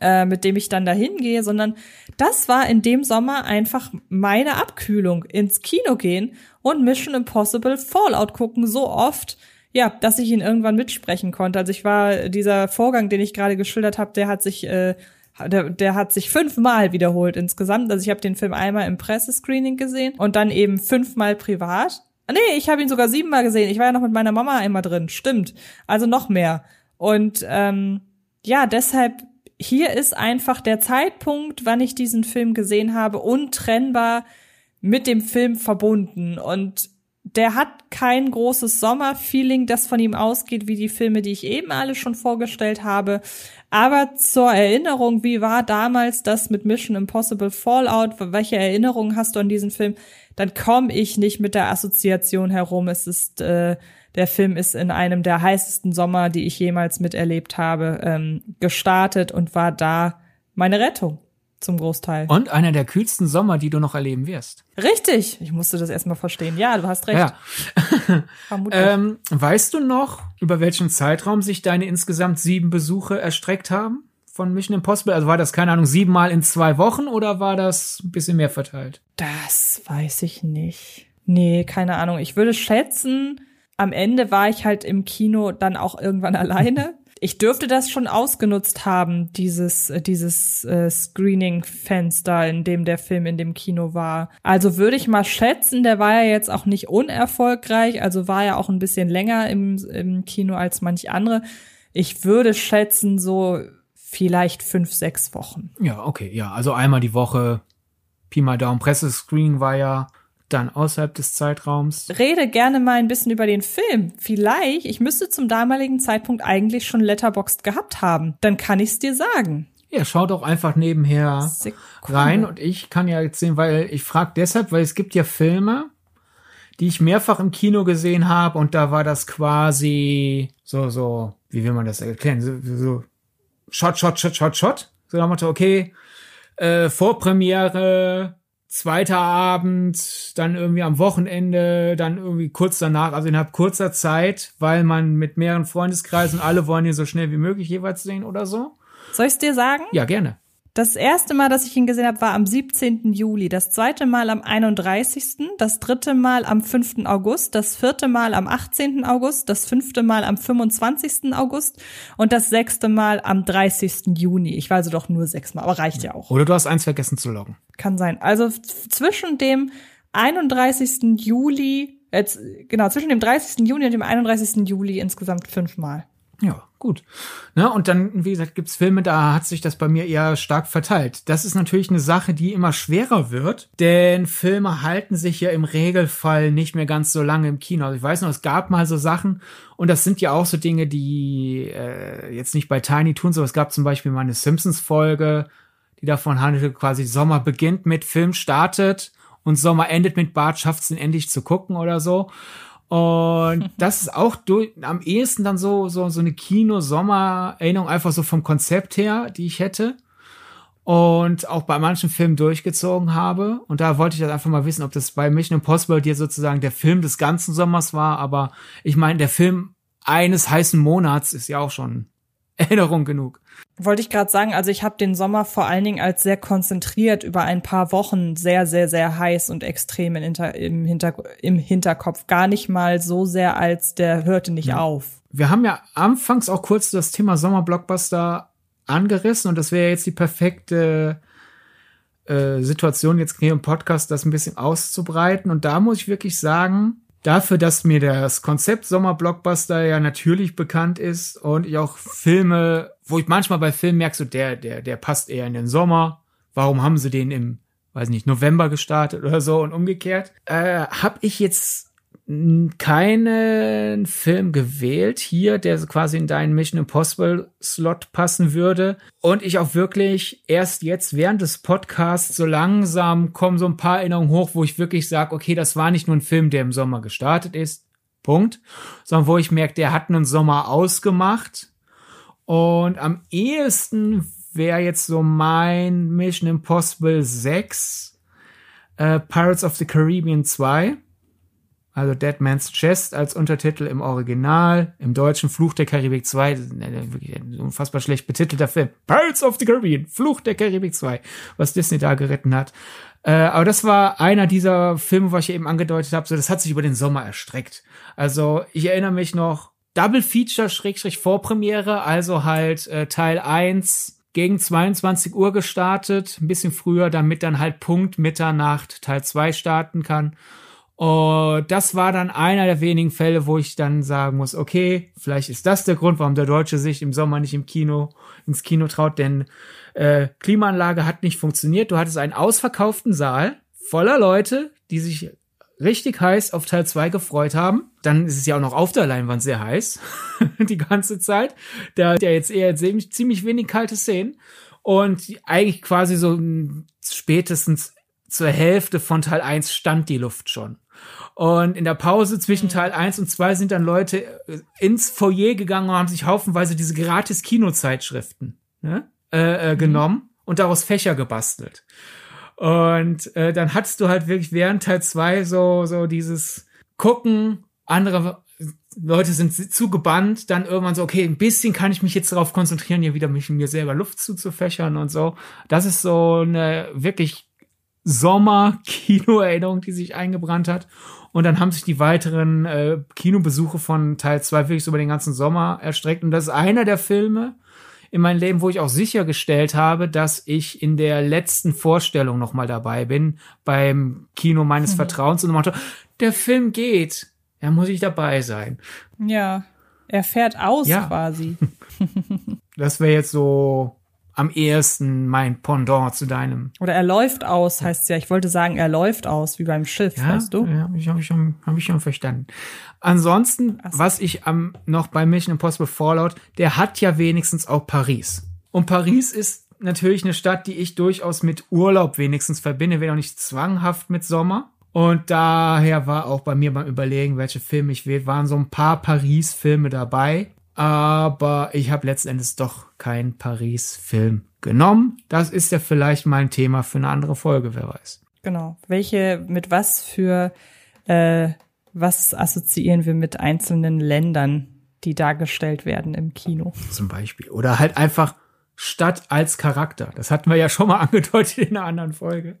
äh, mit dem ich dann dahin gehe, sondern das war in dem Sommer einfach meine Abkühlung, ins Kino gehen und Mission Impossible Fallout gucken, so oft, ja, dass ich ihn irgendwann mitsprechen konnte. Also ich war, dieser Vorgang, den ich gerade geschildert habe, der hat sich, äh, der, der hat sich fünfmal wiederholt insgesamt. Also ich habe den Film einmal im Pressescreening gesehen und dann eben fünfmal privat. Ah, nee, ich habe ihn sogar siebenmal gesehen. Ich war ja noch mit meiner Mama einmal drin. Stimmt. Also noch mehr. Und ähm, ja, deshalb hier ist einfach der Zeitpunkt, wann ich diesen Film gesehen habe, untrennbar mit dem Film verbunden. Und der hat kein großes Sommerfeeling, das von ihm ausgeht, wie die Filme, die ich eben alle schon vorgestellt habe. Aber zur Erinnerung, wie war damals das mit Mission Impossible Fallout? Welche Erinnerungen hast du an diesen Film? Dann komme ich nicht mit der Assoziation herum. Es ist, äh, der Film ist in einem der heißesten Sommer, die ich jemals miterlebt habe, ähm, gestartet und war da meine Rettung zum Großteil. Und einer der kühlsten Sommer, die du noch erleben wirst. Richtig. Ich musste das erstmal verstehen. Ja, du hast recht. Ja. ähm, weißt du noch, über welchen Zeitraum sich deine insgesamt sieben Besuche erstreckt haben? Von Mission Impossible? Also war das, keine Ahnung, siebenmal in zwei Wochen oder war das ein bisschen mehr verteilt? Das weiß ich nicht. Nee, keine Ahnung. Ich würde schätzen, am Ende war ich halt im Kino dann auch irgendwann alleine ich dürfte das schon ausgenutzt haben, dieses, äh, dieses äh, Screening-Fenster, in dem der Film in dem Kino war. Also würde ich mal schätzen, der war ja jetzt auch nicht unerfolgreich, also war ja auch ein bisschen länger im, im Kino als manch andere. Ich würde schätzen, so vielleicht fünf, sechs Wochen. Ja, okay, ja. Also einmal die Woche Pi mal Daumen Pressescreening war ja dann außerhalb des Zeitraums. Rede gerne mal ein bisschen über den Film. Vielleicht, ich müsste zum damaligen Zeitpunkt eigentlich schon Letterboxd gehabt haben. Dann kann ich's dir sagen. Ja, schau doch einfach nebenher Sekunde. rein und ich kann ja jetzt sehen, weil ich frage deshalb, weil es gibt ja Filme, die ich mehrfach im Kino gesehen habe und da war das quasi so, so, wie will man das erklären? So, so Shot, Shot, Shot, Shot, Shot. So da Motto, okay, äh, Vorpremiere, zweiter Abend, dann irgendwie am Wochenende, dann irgendwie kurz danach, also innerhalb kurzer Zeit, weil man mit mehreren Freundeskreisen, alle wollen ihn so schnell wie möglich jeweils sehen oder so. Soll ich dir sagen? Ja, gerne. Das erste Mal, dass ich ihn gesehen habe, war am 17. Juli, das zweite Mal am 31., das dritte Mal am 5. August, das vierte Mal am 18. August, das fünfte Mal am 25. August und das sechste Mal am 30. Juni. Ich war also doch nur sechsmal, aber reicht ja auch. Oder du hast eins vergessen zu loggen. Kann sein. Also zwischen dem 31. Juli, jetzt, genau, zwischen dem 30. Juni und dem 31. Juli insgesamt fünfmal. Ja, gut. Ne, und dann, wie gesagt, gibt's Filme, da hat sich das bei mir eher stark verteilt. Das ist natürlich eine Sache, die immer schwerer wird, denn Filme halten sich ja im Regelfall nicht mehr ganz so lange im Kino. Also ich weiß noch, es gab mal so Sachen, und das sind ja auch so Dinge, die äh, jetzt nicht bei Tiny tun, so es gab zum Beispiel mal eine Simpsons-Folge, die davon handelte, quasi Sommer beginnt mit Film startet und Sommer endet mit Bart schafft's den endlich zu gucken oder so. Und das ist auch durch, am ehesten dann so, so, so eine Kino-Sommer-Erinnerung, einfach so vom Konzept her, die ich hätte. Und auch bei manchen Filmen durchgezogen habe. Und da wollte ich das einfach mal wissen, ob das bei Mission Impossible dir sozusagen der Film des ganzen Sommers war. Aber ich meine, der Film eines heißen Monats ist ja auch schon Erinnerung genug. Wollte ich gerade sagen, also ich habe den Sommer vor allen Dingen als sehr konzentriert über ein paar Wochen sehr, sehr, sehr heiß und extrem im, Hinter im, Hinter im Hinterkopf. Gar nicht mal so sehr als der hörte nicht ja. auf. Wir haben ja anfangs auch kurz das Thema Sommerblockbuster angerissen und das wäre jetzt die perfekte äh, Situation, jetzt hier im Podcast das ein bisschen auszubreiten. Und da muss ich wirklich sagen, dafür, dass mir das Konzept Sommerblockbuster ja natürlich bekannt ist und ich auch Filme, wo ich manchmal bei Filmen merke, so der, der, der passt eher in den Sommer. Warum haben sie den im, weiß nicht, November gestartet oder so und umgekehrt? Äh, hab ich jetzt keinen Film gewählt hier, der quasi in deinen Mission Impossible Slot passen würde. Und ich auch wirklich erst jetzt während des Podcasts so langsam kommen so ein paar Erinnerungen hoch, wo ich wirklich sage, okay, das war nicht nur ein Film, der im Sommer gestartet ist. Punkt. Sondern wo ich merke, der hat einen Sommer ausgemacht. Und am ehesten wäre jetzt so mein Mission Impossible 6, äh, Pirates of the Caribbean 2 also Dead Man's Chest als Untertitel im Original, im deutschen Fluch der Karibik 2, wirklich ein unfassbar schlecht betitelter Film. Pirates of the Caribbean, Fluch der Karibik 2, was Disney da geritten hat. Äh, aber das war einer dieser Filme, was ich eben angedeutet habe, so das hat sich über den Sommer erstreckt. Also ich erinnere mich noch, Double Feature Schrägstrich Vorpremiere, also halt äh, Teil 1 gegen 22 Uhr gestartet, ein bisschen früher, damit dann halt Punkt Mitternacht Teil 2 starten kann. Und das war dann einer der wenigen Fälle, wo ich dann sagen muss, okay, vielleicht ist das der Grund, warum der Deutsche sich im Sommer nicht im Kino, ins Kino traut, denn äh, Klimaanlage hat nicht funktioniert. Du hattest einen ausverkauften Saal voller Leute, die sich richtig heiß auf Teil 2 gefreut haben. Dann ist es ja auch noch auf der Leinwand sehr heiß, die ganze Zeit. Da hat ja jetzt eher ziemlich wenig kalte Szenen. Und eigentlich quasi so spätestens zur Hälfte von Teil 1 stand die Luft schon. Und in der Pause zwischen mhm. Teil 1 und 2 sind dann Leute äh, ins Foyer gegangen und haben sich haufenweise diese gratis Kinozeitschriften ne, äh, äh, mhm. genommen und daraus Fächer gebastelt. Und äh, dann hattest du halt wirklich während Teil 2 so, so dieses Gucken, andere Leute sind zu gebannt, dann irgendwann so, okay, ein bisschen kann ich mich jetzt darauf konzentrieren, hier wieder mich mir selber Luft zuzufächern und so. Das ist so eine wirklich Sommer-Kino-Erinnerung, die sich eingebrannt hat. Und dann haben sich die weiteren äh, Kinobesuche von Teil 2 wirklich so über den ganzen Sommer erstreckt. Und das ist einer der Filme in meinem Leben, wo ich auch sichergestellt habe, dass ich in der letzten Vorstellung noch mal dabei bin, beim Kino meines mhm. Vertrauens und meinte, der Film geht, da muss ich dabei sein. Ja, er fährt aus ja. quasi. das wäre jetzt so am ehesten mein Pendant zu deinem. Oder er läuft aus, heißt ja. Ich wollte sagen, er läuft aus, wie beim Schiff, ja, weißt du? Ja, habe ich, hab ich, schon, hab ich schon verstanden. Ansonsten, so. was ich am noch bei Mission Impossible Fallout, der hat ja wenigstens auch Paris. Und Paris ist natürlich eine Stadt, die ich durchaus mit Urlaub wenigstens verbinde, wenn auch nicht zwanghaft mit Sommer. Und daher war auch bei mir beim Überlegen, welche Filme ich wähle, waren so ein paar Paris-Filme dabei. Aber ich habe letzten Endes doch keinen Paris-Film genommen. Das ist ja vielleicht mal ein Thema für eine andere Folge, wer weiß. Genau. Welche, mit was für, äh, was assoziieren wir mit einzelnen Ländern, die dargestellt werden im Kino? Zum Beispiel. Oder halt einfach Stadt als Charakter. Das hatten wir ja schon mal angedeutet in einer anderen Folge.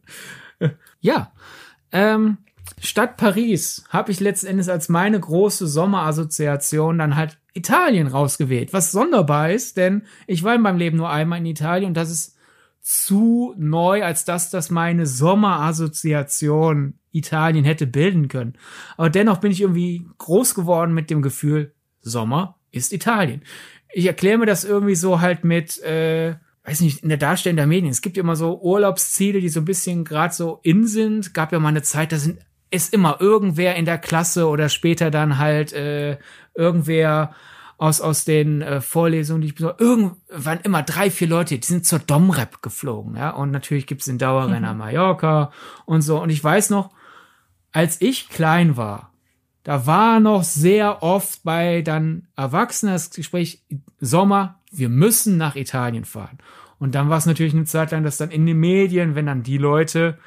ja. Ähm, Stadt Paris habe ich letzten Endes als meine große Sommerassoziation dann halt Italien rausgewählt. Was sonderbar ist, denn ich war in meinem Leben nur einmal in Italien und das ist zu neu, als dass das meine Sommerassoziation Italien hätte bilden können. Aber dennoch bin ich irgendwie groß geworden mit dem Gefühl, Sommer ist Italien. Ich erkläre mir das irgendwie so halt mit, äh, weiß nicht, in der Darstellung der Medien. Es gibt ja immer so Urlaubsziele, die so ein bisschen gerade so in sind. Gab ja mal eine Zeit, da sind ist immer irgendwer in der Klasse oder später dann halt äh, irgendwer aus aus den äh, Vorlesungen, die ich besuche, irgendwann immer drei, vier Leute, die sind zur Domrep geflogen, ja. Und natürlich gibt's den Dauerrenner mhm. Mallorca und so. Und ich weiß noch, als ich klein war, da war noch sehr oft bei dann Erwachsenen das Gespräch Sommer, wir müssen nach Italien fahren. Und dann war es natürlich eine Zeit lang, dass dann in den Medien, wenn dann die Leute,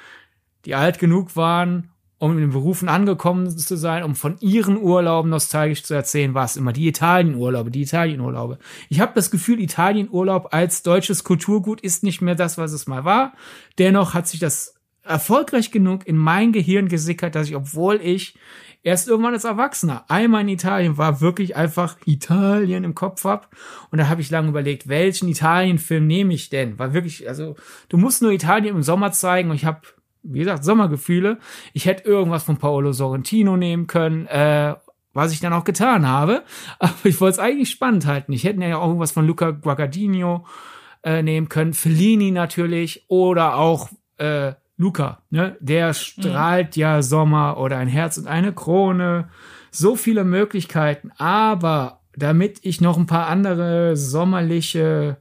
die alt genug waren, um in den Berufen angekommen zu sein, um von ihren Urlauben nostalgisch zu erzählen, war es immer die Italienurlaube, die Italienurlaube. Ich habe das Gefühl, Italienurlaub als deutsches Kulturgut ist nicht mehr das, was es mal war. Dennoch hat sich das erfolgreich genug in mein Gehirn gesickert, dass ich, obwohl ich erst irgendwann als Erwachsener einmal in Italien war, wirklich einfach Italien im Kopf hab. Und da habe ich lange überlegt, welchen Italienfilm nehme ich denn? War wirklich, also du musst nur Italien im Sommer zeigen und ich habe, wie gesagt, Sommergefühle. Ich hätte irgendwas von Paolo Sorrentino nehmen können, äh, was ich dann auch getan habe. Aber ich wollte es eigentlich spannend halten. Ich hätte ja auch irgendwas von Luca Guadagnino äh, nehmen können, Fellini natürlich oder auch äh, Luca, ne? Der strahlt mhm. ja Sommer oder ein Herz und eine Krone. So viele Möglichkeiten. Aber damit ich noch ein paar andere sommerliche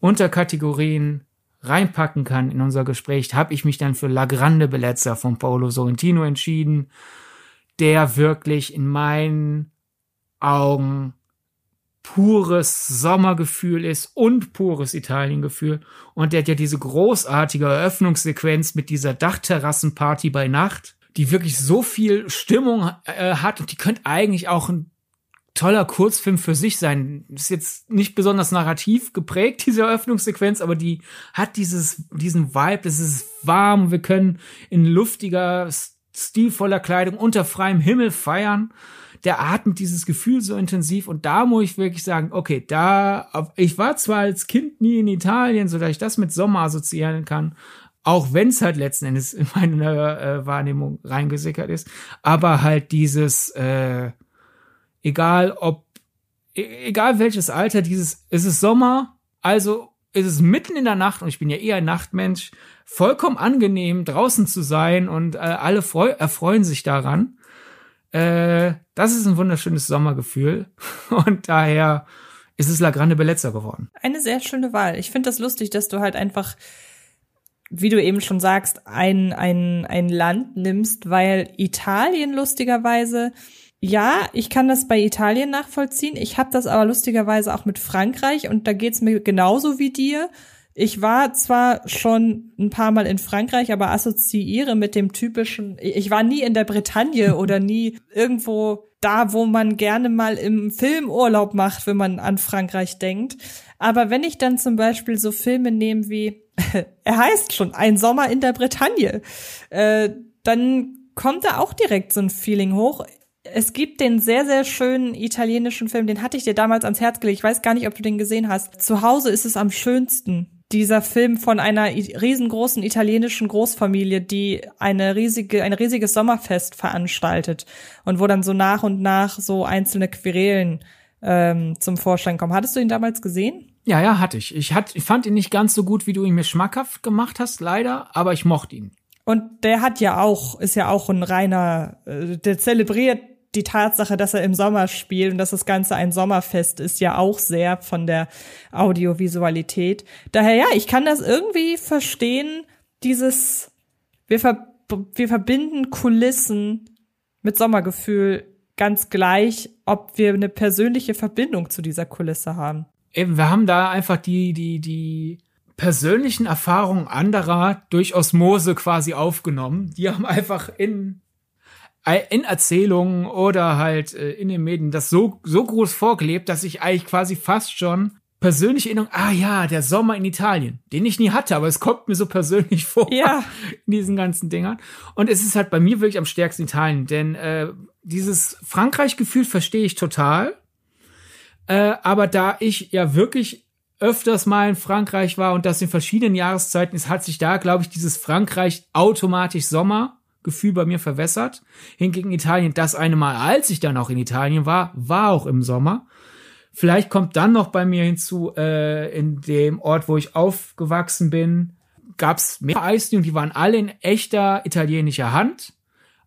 Unterkategorien reinpacken kann in unser Gespräch, habe ich mich dann für La Grande Bellezza von Paolo Sorrentino entschieden, der wirklich in meinen Augen pures Sommergefühl ist und pures Italiengefühl. Und der hat ja diese großartige Eröffnungssequenz mit dieser Dachterrassenparty bei Nacht, die wirklich so viel Stimmung äh, hat und die könnte eigentlich auch ein toller Kurzfilm für sich sein. Ist jetzt nicht besonders narrativ geprägt, diese Eröffnungssequenz, aber die hat dieses, diesen Vibe, es ist warm, wir können in luftiger, stilvoller Kleidung unter freiem Himmel feiern der atmet dieses Gefühl so intensiv und da muss ich wirklich sagen, okay, da, ich war zwar als Kind nie in Italien, so dass ich das mit Sommer assoziieren kann, auch wenn es halt letzten Endes in meine äh, Wahrnehmung reingesickert ist, aber halt dieses, äh, egal ob, e egal welches Alter, dieses, es ist Sommer, also ist es mitten in der Nacht und ich bin ja eher ein Nachtmensch, vollkommen angenehm draußen zu sein und äh, alle erfreuen sich daran. Äh, das ist ein wunderschönes Sommergefühl und daher ist es La Grande Bellezza geworden. Eine sehr schöne Wahl. Ich finde das lustig, dass du halt einfach, wie du eben schon sagst, ein, ein, ein Land nimmst, weil Italien lustigerweise ja, ich kann das bei Italien nachvollziehen. Ich habe das aber lustigerweise auch mit Frankreich und da geht's mir genauso wie dir. Ich war zwar schon ein paar Mal in Frankreich, aber assoziiere mit dem typischen, ich war nie in der Bretagne oder nie irgendwo da, wo man gerne mal im Film Urlaub macht, wenn man an Frankreich denkt. Aber wenn ich dann zum Beispiel so Filme nehme wie, er heißt schon, ein Sommer in der Bretagne, äh, dann kommt da auch direkt so ein Feeling hoch. Es gibt den sehr, sehr schönen italienischen Film, den hatte ich dir damals ans Herz gelegt. Ich weiß gar nicht, ob du den gesehen hast. Zu Hause ist es am schönsten dieser Film von einer riesengroßen italienischen Großfamilie, die eine riesige, ein riesiges Sommerfest veranstaltet und wo dann so nach und nach so einzelne Querelen ähm, zum Vorschein kommen. Hattest du ihn damals gesehen? Ja, ja, hatte ich. Ich, hat, ich fand ihn nicht ganz so gut, wie du ihn mir schmackhaft gemacht hast, leider, aber ich mochte ihn. Und der hat ja auch, ist ja auch ein reiner, äh, der zelebriert die Tatsache, dass er im Sommer spielt und dass das Ganze ein Sommerfest ist, ja auch sehr von der Audiovisualität. Daher ja, ich kann das irgendwie verstehen, dieses, wir, ver wir verbinden Kulissen mit Sommergefühl ganz gleich, ob wir eine persönliche Verbindung zu dieser Kulisse haben. Eben, wir haben da einfach die, die, die persönlichen Erfahrungen anderer durch Osmose quasi aufgenommen. Die haben einfach in in Erzählungen oder halt äh, in den Medien das so, so groß vorgelebt, dass ich eigentlich quasi fast schon persönliche Erinnerung, ah ja, der Sommer in Italien, den ich nie hatte, aber es kommt mir so persönlich vor ja. in diesen ganzen Dingern. Und es ist halt bei mir wirklich am stärksten Italien, denn äh, dieses Frankreich-Gefühl verstehe ich total. Äh, aber da ich ja wirklich öfters mal in Frankreich war und das in verschiedenen Jahreszeiten ist, hat sich da, glaube ich, dieses Frankreich automatisch Sommer Gefühl bei mir verwässert. Hingegen Italien, das eine Mal, als ich dann auch in Italien war, war auch im Sommer. Vielleicht kommt dann noch bei mir hinzu, äh, in dem Ort, wo ich aufgewachsen bin, gab es mehr Eisdielen die waren alle in echter italienischer Hand.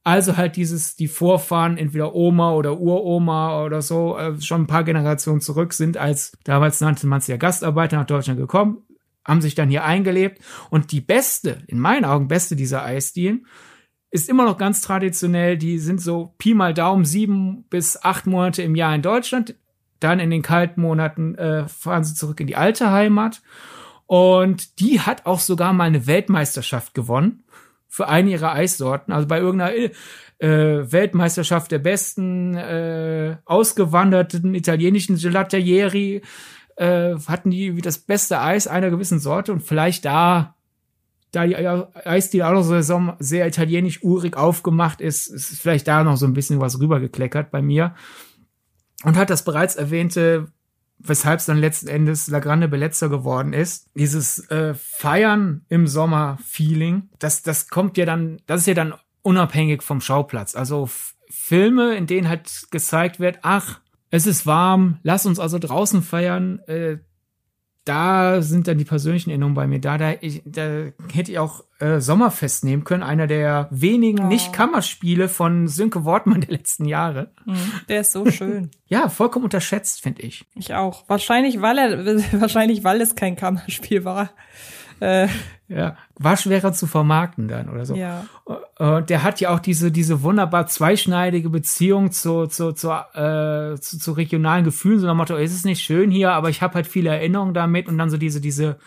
Also halt dieses, die Vorfahren, entweder Oma oder Uroma oder so, äh, schon ein paar Generationen zurück sind, als damals nannte man es ja Gastarbeiter nach Deutschland gekommen, haben sich dann hier eingelebt. Und die beste, in meinen Augen beste dieser Eisdielen, ist immer noch ganz traditionell. Die sind so Pi mal Daumen sieben bis acht Monate im Jahr in Deutschland. Dann in den kalten Monaten äh, fahren sie zurück in die alte Heimat. Und die hat auch sogar mal eine Weltmeisterschaft gewonnen für eine ihrer Eissorten. Also bei irgendeiner äh, Weltmeisterschaft der besten äh, ausgewanderten italienischen Gelaterieri äh, hatten die wie das beste Eis einer gewissen Sorte und vielleicht da da die auch noch so sehr italienisch urig aufgemacht ist, ist vielleicht da noch so ein bisschen was rübergekleckert bei mir. Und hat das bereits erwähnte weshalb es dann letzten Endes La Grande Bellezza geworden ist. Dieses äh, Feiern im Sommer-Feeling, das, das kommt ja dann, das ist ja dann unabhängig vom Schauplatz. Also Filme, in denen halt gezeigt wird, ach, es ist warm, lass uns also draußen feiern, äh, da sind dann die persönlichen Erinnerungen bei mir da. Da, ich, da hätte ich auch äh, Sommerfest nehmen können, einer der wenigen oh. Nicht-Kammerspiele von Sönke Wortmann der letzten Jahre. Mhm, der ist so schön. ja, vollkommen unterschätzt, finde ich. Ich auch. Wahrscheinlich, weil er, wahrscheinlich, weil es kein Kammerspiel war. Äh, ja, war schwerer zu vermarkten dann oder so. Ja. Und der hat ja auch diese, diese wunderbar zweischneidige Beziehung zu, zu, zu, äh, zu, zu regionalen Gefühlen, so nach Motto, ist es nicht schön hier, aber ich habe halt viele Erinnerungen damit und dann so diese, diese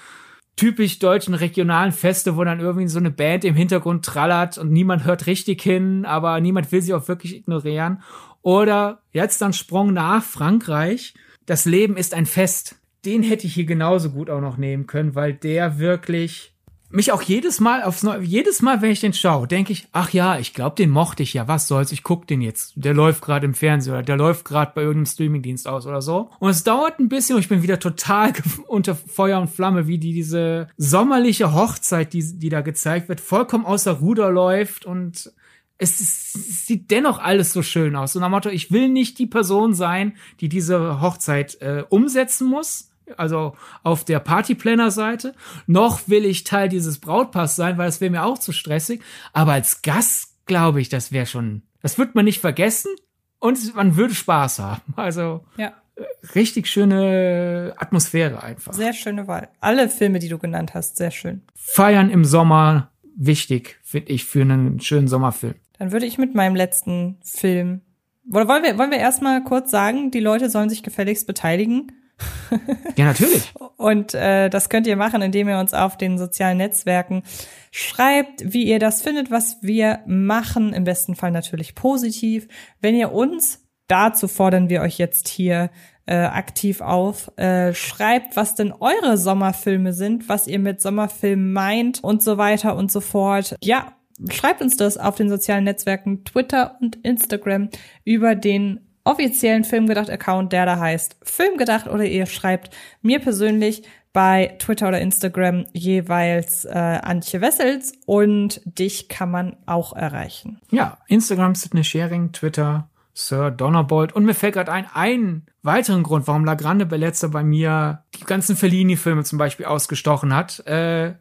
typisch deutschen regionalen Feste, wo dann irgendwie so eine Band im Hintergrund trallert und niemand hört richtig hin, aber niemand will sie auch wirklich ignorieren. Oder jetzt dann Sprung nach Frankreich. Das Leben ist ein Fest den hätte ich hier genauso gut auch noch nehmen können, weil der wirklich mich auch jedes Mal aufs Neue, jedes Mal, wenn ich den schaue, denke ich, ach ja, ich glaube, den mochte ich ja, was soll's, ich guck den jetzt. Der läuft gerade im Fernsehen oder der läuft gerade bei irgendeinem Streamingdienst aus oder so. Und es dauert ein bisschen und ich bin wieder total unter Feuer und Flamme, wie die diese sommerliche Hochzeit, die, die da gezeigt wird, vollkommen außer Ruder läuft und es, es sieht dennoch alles so schön aus. Und nach Motto, ich will nicht die Person sein, die diese Hochzeit äh, umsetzen muss, also auf der Partyplanner-Seite, noch will ich Teil dieses Brautpass sein, weil das wäre mir auch zu stressig. Aber als Gast glaube ich, das wäre schon, das wird man nicht vergessen und man würde Spaß haben. Also ja. Äh, richtig schöne Atmosphäre einfach. Sehr schöne Wahl. Alle Filme, die du genannt hast, sehr schön. Feiern im Sommer, wichtig, finde ich, für einen schönen Sommerfilm. Dann würde ich mit meinem letzten Film. Wollen wir, wollen wir erstmal kurz sagen, die Leute sollen sich gefälligst beteiligen? Ja, natürlich. Und äh, das könnt ihr machen, indem ihr uns auf den sozialen Netzwerken schreibt, wie ihr das findet, was wir machen. Im besten Fall natürlich positiv. Wenn ihr uns, dazu fordern wir euch jetzt hier äh, aktiv auf, äh, schreibt, was denn eure Sommerfilme sind, was ihr mit Sommerfilmen meint und so weiter und so fort. Ja, schreibt uns das auf den sozialen Netzwerken Twitter und Instagram über den offiziellen Filmgedacht-Account, der da heißt Filmgedacht oder ihr schreibt mir persönlich bei Twitter oder Instagram jeweils äh, Antje Wessels und dich kann man auch erreichen. Ja, Instagram Sydney Sharing, Twitter Sir Donnerbolt und mir fällt gerade ein, einen weiteren Grund, warum La Grande Bellezza bei mir die ganzen Fellini-Filme zum Beispiel ausgestochen hat. Äh,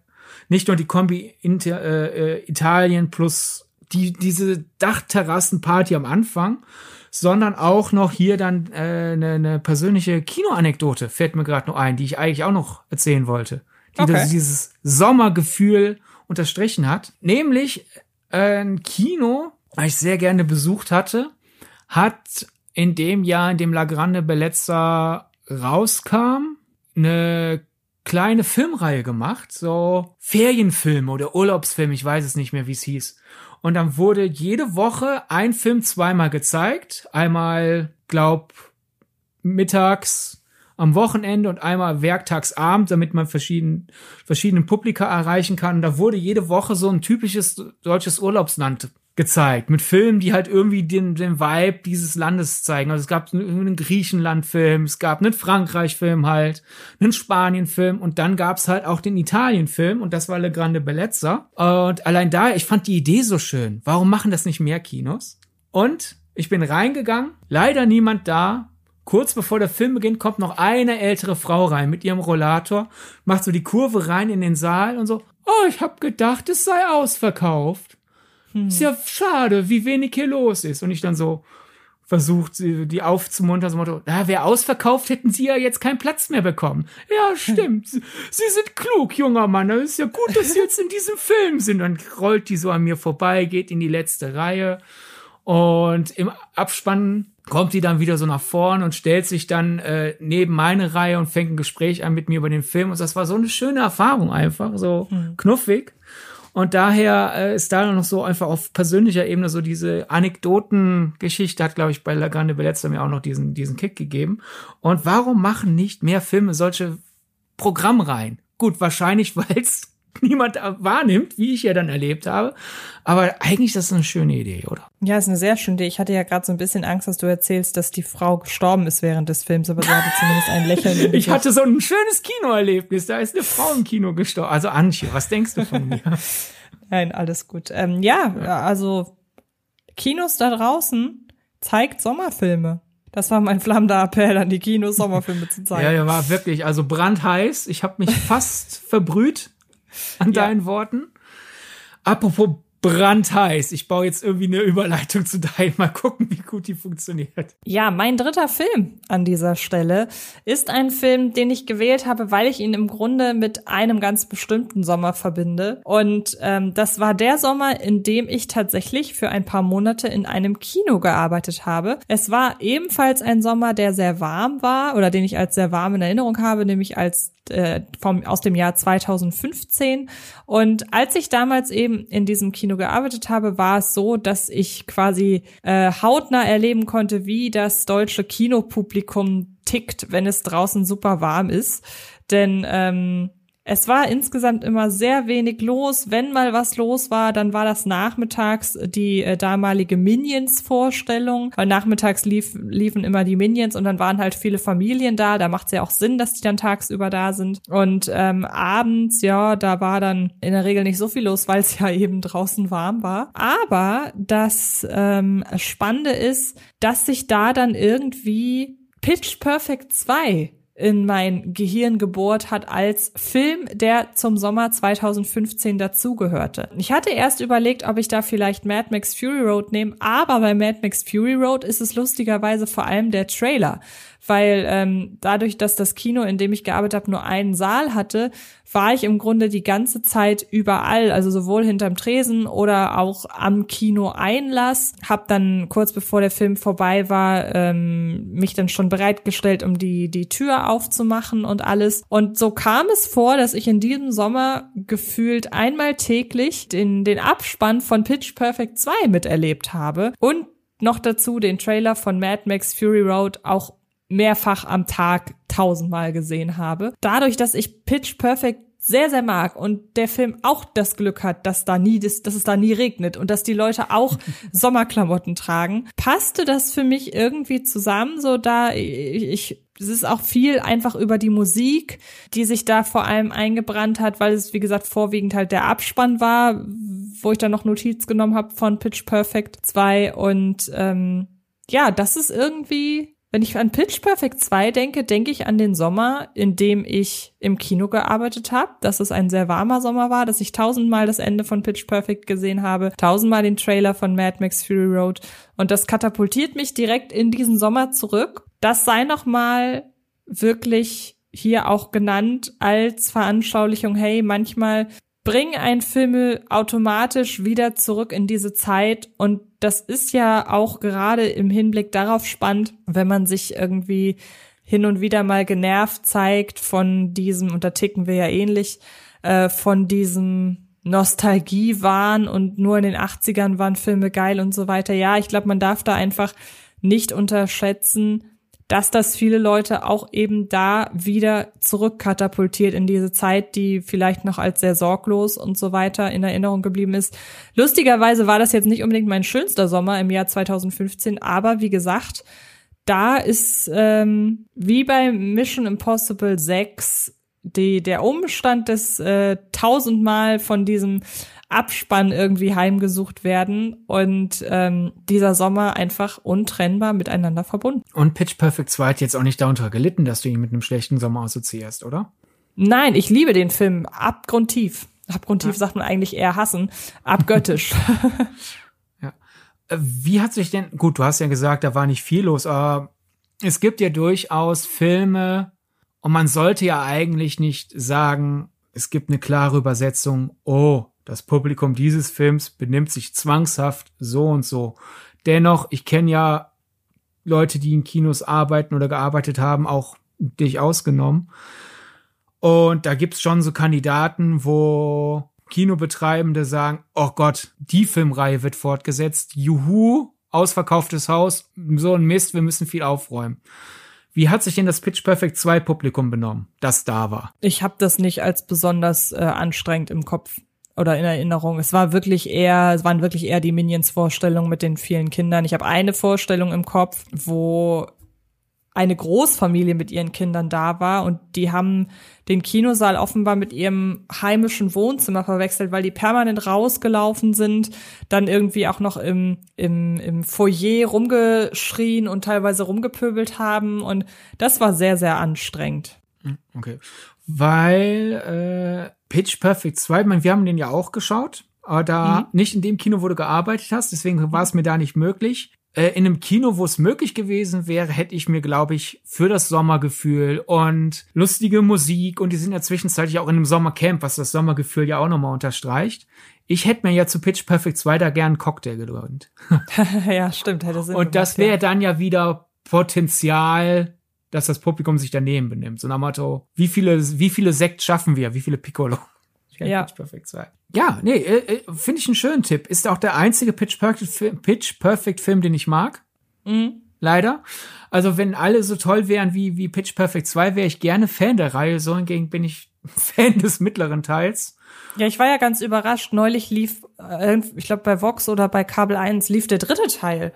nicht nur die Kombi Inter, äh, äh Italien plus die, diese Dachterrassenparty am Anfang, sondern auch noch hier dann äh, eine, eine persönliche Kinoanekdote fällt mir gerade noch ein, die ich eigentlich auch noch erzählen wollte, die okay. dieses Sommergefühl unterstrichen hat. Nämlich äh, ein Kino, das ich sehr gerne besucht hatte, hat in dem Jahr, in dem La Grande Bellezza rauskam, eine kleine Filmreihe gemacht, so Ferienfilm oder Urlaubsfilm, ich weiß es nicht mehr, wie es hieß. Und dann wurde jede Woche ein Film zweimal gezeigt. Einmal, glaub, mittags am Wochenende und einmal werktagsabend, damit man verschieden, verschiedene Publika erreichen kann. Und da wurde jede Woche so ein typisches deutsches Urlaubsland gezeigt mit Filmen, die halt irgendwie den, den Vibe dieses Landes zeigen. Also es gab einen Griechenland-Film, es gab einen Frankreich-Film halt, einen Spanien-Film und dann gab's halt auch den Italien-Film und das war Le Grande Bellezza. Und allein da, ich fand die Idee so schön. Warum machen das nicht mehr Kinos? Und ich bin reingegangen, leider niemand da kurz bevor der Film beginnt, kommt noch eine ältere Frau rein mit ihrem Rollator, macht so die Kurve rein in den Saal und so, oh, ich hab gedacht, es sei ausverkauft. Hm. Ist ja schade, wie wenig hier los ist. Und ich dann so, versucht, die aufzumuntern, so Motto, na, wäre ausverkauft, hätten sie ja jetzt keinen Platz mehr bekommen. Ja, stimmt. sie sind klug, junger Mann. Es ist ja gut, dass sie jetzt in diesem Film sind. Dann rollt die so an mir vorbei, geht in die letzte Reihe. Und im Abspann kommt die dann wieder so nach vorn und stellt sich dann äh, neben meine Reihe und fängt ein Gespräch an mit mir über den Film. Und das war so eine schöne Erfahrung einfach, so mhm. knuffig. Und daher äh, ist da noch so einfach auf persönlicher Ebene so diese Anekdotengeschichte hat, glaube ich, bei La Grande Bellezza mir auch noch diesen, diesen Kick gegeben. Und warum machen nicht mehr Filme solche Programmreihen? Gut, wahrscheinlich, weil es niemand wahrnimmt, wie ich ja dann erlebt habe. Aber eigentlich das ist eine schöne Idee, oder? Ja, ist eine sehr schöne Idee. Ich hatte ja gerade so ein bisschen Angst, dass du erzählst, dass die Frau gestorben ist während des Films, aber sie hatte zumindest ein Lächeln. ich hatte so ein schönes Kinoerlebnis. Da ist eine Frau im Kino gestorben. Also Antje, was denkst du von mir? Nein, alles gut. Ähm, ja, also Kinos da draußen zeigt Sommerfilme. Das war mein flammender Appell an die Kinos, Sommerfilme zu zeigen. Ja, ja, war wirklich, also brandheiß. Ich habe mich fast verbrüht an ja. deinen Worten. Apropos brandheiß. Ich baue jetzt irgendwie eine Überleitung zu deinem. Mal gucken, wie gut die funktioniert. Ja, mein dritter Film an dieser Stelle ist ein Film, den ich gewählt habe, weil ich ihn im Grunde mit einem ganz bestimmten Sommer verbinde. Und ähm, das war der Sommer, in dem ich tatsächlich für ein paar Monate in einem Kino gearbeitet habe. Es war ebenfalls ein Sommer, der sehr warm war oder den ich als sehr warm in Erinnerung habe, nämlich als äh, vom, aus dem Jahr 2015. Und als ich damals eben in diesem Kino gearbeitet habe, war es so, dass ich quasi äh, hautnah erleben konnte, wie das deutsche Kinopublikum tickt, wenn es draußen super warm ist. Denn ähm, es war insgesamt immer sehr wenig los. Wenn mal was los war, dann war das nachmittags die äh, damalige Minions-Vorstellung. Weil nachmittags lief, liefen immer die Minions und dann waren halt viele Familien da. Da macht es ja auch Sinn, dass die dann tagsüber da sind. Und ähm, abends, ja, da war dann in der Regel nicht so viel los, weil es ja eben draußen warm war. Aber das ähm, Spannende ist, dass sich da dann irgendwie Pitch Perfect 2 in mein Gehirn gebohrt hat als Film, der zum Sommer 2015 dazugehörte. Ich hatte erst überlegt, ob ich da vielleicht Mad Max Fury Road nehme, aber bei Mad Max Fury Road ist es lustigerweise vor allem der Trailer weil ähm, dadurch, dass das Kino, in dem ich gearbeitet habe, nur einen Saal hatte, war ich im Grunde die ganze Zeit überall, also sowohl hinterm Tresen oder auch am Kino-Einlass. Hab dann kurz bevor der Film vorbei war, ähm, mich dann schon bereitgestellt, um die die Tür aufzumachen und alles. Und so kam es vor, dass ich in diesem Sommer gefühlt einmal täglich den den Abspann von Pitch Perfect 2 miterlebt habe und noch dazu den Trailer von Mad Max Fury Road auch mehrfach am Tag tausendmal gesehen habe. Dadurch, dass ich Pitch Perfect sehr, sehr mag und der Film auch das Glück hat, dass da nie, dass, dass es da nie regnet und dass die Leute auch Sommerklamotten tragen, passte das für mich irgendwie zusammen, so da ich, es ist auch viel einfach über die Musik, die sich da vor allem eingebrannt hat, weil es, wie gesagt, vorwiegend halt der Abspann war, wo ich dann noch Notiz genommen habe von Pitch Perfect 2 und ähm, ja, das ist irgendwie wenn ich an Pitch Perfect 2 denke, denke ich an den Sommer, in dem ich im Kino gearbeitet habe, dass es ein sehr warmer Sommer war, dass ich tausendmal das Ende von Pitch Perfect gesehen habe, tausendmal den Trailer von Mad Max Fury Road und das katapultiert mich direkt in diesen Sommer zurück. Das sei noch mal wirklich hier auch genannt als Veranschaulichung, hey, manchmal bringen ein Filme automatisch wieder zurück in diese Zeit und das ist ja auch gerade im Hinblick darauf spannend, wenn man sich irgendwie hin und wieder mal genervt zeigt von diesem, und da ticken wir ja ähnlich, äh, von diesem Nostalgiewahn und nur in den 80ern waren Filme geil und so weiter. Ja, ich glaube, man darf da einfach nicht unterschätzen, dass das viele Leute auch eben da wieder zurückkatapultiert in diese Zeit, die vielleicht noch als sehr sorglos und so weiter in Erinnerung geblieben ist. Lustigerweise war das jetzt nicht unbedingt mein schönster Sommer im Jahr 2015, aber wie gesagt, da ist ähm, wie bei Mission Impossible 6 die, der Umstand des äh, tausendmal von diesem Abspann irgendwie heimgesucht werden und ähm, dieser Sommer einfach untrennbar miteinander verbunden. Und Pitch Perfect 2 hat jetzt auch nicht darunter gelitten, dass du ihn mit einem schlechten Sommer assoziierst, oder? Nein, ich liebe den Film abgrundtief. Abgrundtief ja. sagt man eigentlich eher hassen, abgöttisch. ja. Äh, wie hat sich denn, gut, du hast ja gesagt, da war nicht viel los, aber es gibt ja durchaus Filme und man sollte ja eigentlich nicht sagen, es gibt eine klare Übersetzung, oh, das Publikum dieses Films benimmt sich zwangshaft so und so. Dennoch, ich kenne ja Leute, die in Kinos arbeiten oder gearbeitet haben, auch dich ausgenommen. Und da gibt's schon so Kandidaten, wo Kinobetreibende sagen, oh Gott, die Filmreihe wird fortgesetzt. Juhu, ausverkauftes Haus, so ein Mist, wir müssen viel aufräumen. Wie hat sich denn das Pitch Perfect 2 Publikum benommen, das da war? Ich habe das nicht als besonders äh, anstrengend im Kopf oder in Erinnerung. Es war wirklich eher, es waren wirklich eher die Minions-Vorstellungen mit den vielen Kindern. Ich habe eine Vorstellung im Kopf, wo eine Großfamilie mit ihren Kindern da war und die haben den Kinosaal offenbar mit ihrem heimischen Wohnzimmer verwechselt, weil die permanent rausgelaufen sind, dann irgendwie auch noch im, im, im Foyer rumgeschrien und teilweise rumgepöbelt haben und das war sehr, sehr anstrengend. Hm, okay. Weil äh, Pitch Perfect 2, ich meine, wir haben den ja auch geschaut, aber da mhm. nicht in dem Kino, wo du gearbeitet hast, deswegen war es mir da nicht möglich. Äh, in einem Kino, wo es möglich gewesen wäre, hätte ich mir, glaube ich, für das Sommergefühl und lustige Musik und die sind ja zwischenzeitlich auch in einem Sommercamp, was das Sommergefühl ja auch nochmal unterstreicht. Ich hätte mir ja zu Pitch Perfect 2 da gern einen Cocktail gegönnt. ja, stimmt, hätte Sinn Und das wäre ja. dann ja wieder Potenzial dass das Publikum sich daneben benimmt. So nach Motto, wie viele, wie viele Sekt schaffen wir? Wie viele Piccolo? Ja. Pitch Perfect 2. Ja, nee, äh, äh, finde ich einen schönen Tipp. Ist auch der einzige Pitch Perfect, Film, Pitch Perfect Film, den ich mag. Mhm. Leider. Also wenn alle so toll wären wie, wie Pitch Perfect 2, wäre ich gerne Fan der Reihe. So hingegen bin ich Fan des mittleren Teils. Ja, ich war ja ganz überrascht. Neulich lief, äh, ich glaube bei Vox oder bei Kabel 1 lief der dritte Teil.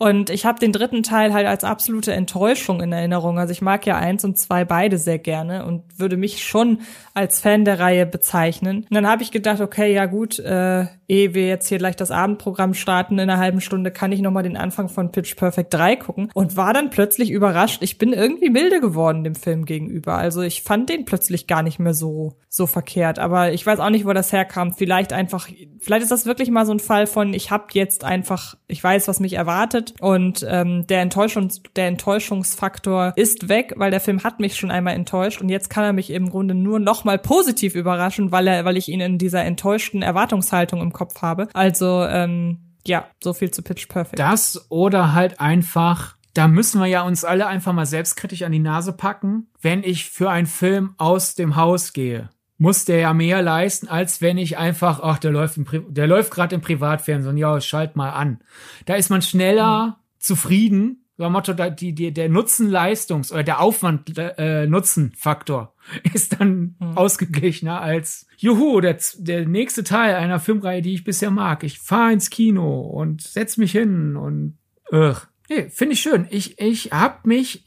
Und ich habe den dritten Teil halt als absolute Enttäuschung in Erinnerung. Also ich mag ja eins und zwei beide sehr gerne und würde mich schon als Fan der Reihe bezeichnen. Und dann habe ich gedacht, okay, ja gut, äh, ehe wir jetzt hier gleich das Abendprogramm starten in einer halben Stunde, kann ich nochmal den Anfang von Pitch Perfect 3 gucken und war dann plötzlich überrascht. Ich bin irgendwie milde geworden dem Film gegenüber. Also ich fand den plötzlich gar nicht mehr so, so verkehrt. Aber ich weiß auch nicht, wo das herkam. Vielleicht einfach, vielleicht ist das wirklich mal so ein Fall von, ich habe jetzt einfach, ich weiß, was mich erwartet und ähm, der, Enttäuschungs der Enttäuschungsfaktor ist weg, weil der Film hat mich schon einmal enttäuscht und jetzt kann er mich im Grunde nur noch mal positiv überraschen, weil er, weil ich ihn in dieser enttäuschten Erwartungshaltung im Kopf habe. Also ähm, ja, so viel zu Pitch Perfect. Das oder halt einfach da müssen wir ja uns alle einfach mal selbstkritisch an die Nase packen, wenn ich für einen Film aus dem Haus gehe muss der ja mehr leisten, als wenn ich einfach, ach, der läuft, im Pri der läuft gerade im Privatfernsehen, ja, schalt mal an. Da ist man schneller mhm. zufrieden, so Motto, die, die, der Nutzen-Leistungs- oder der Aufwand-Nutzen-Faktor äh, ist dann mhm. ausgeglichener als, juhu, der, der nächste Teil einer Filmreihe, die ich bisher mag. Ich fahre ins Kino und setz mich hin und, ugh. Nee, finde ich schön. Ich, ich hab mich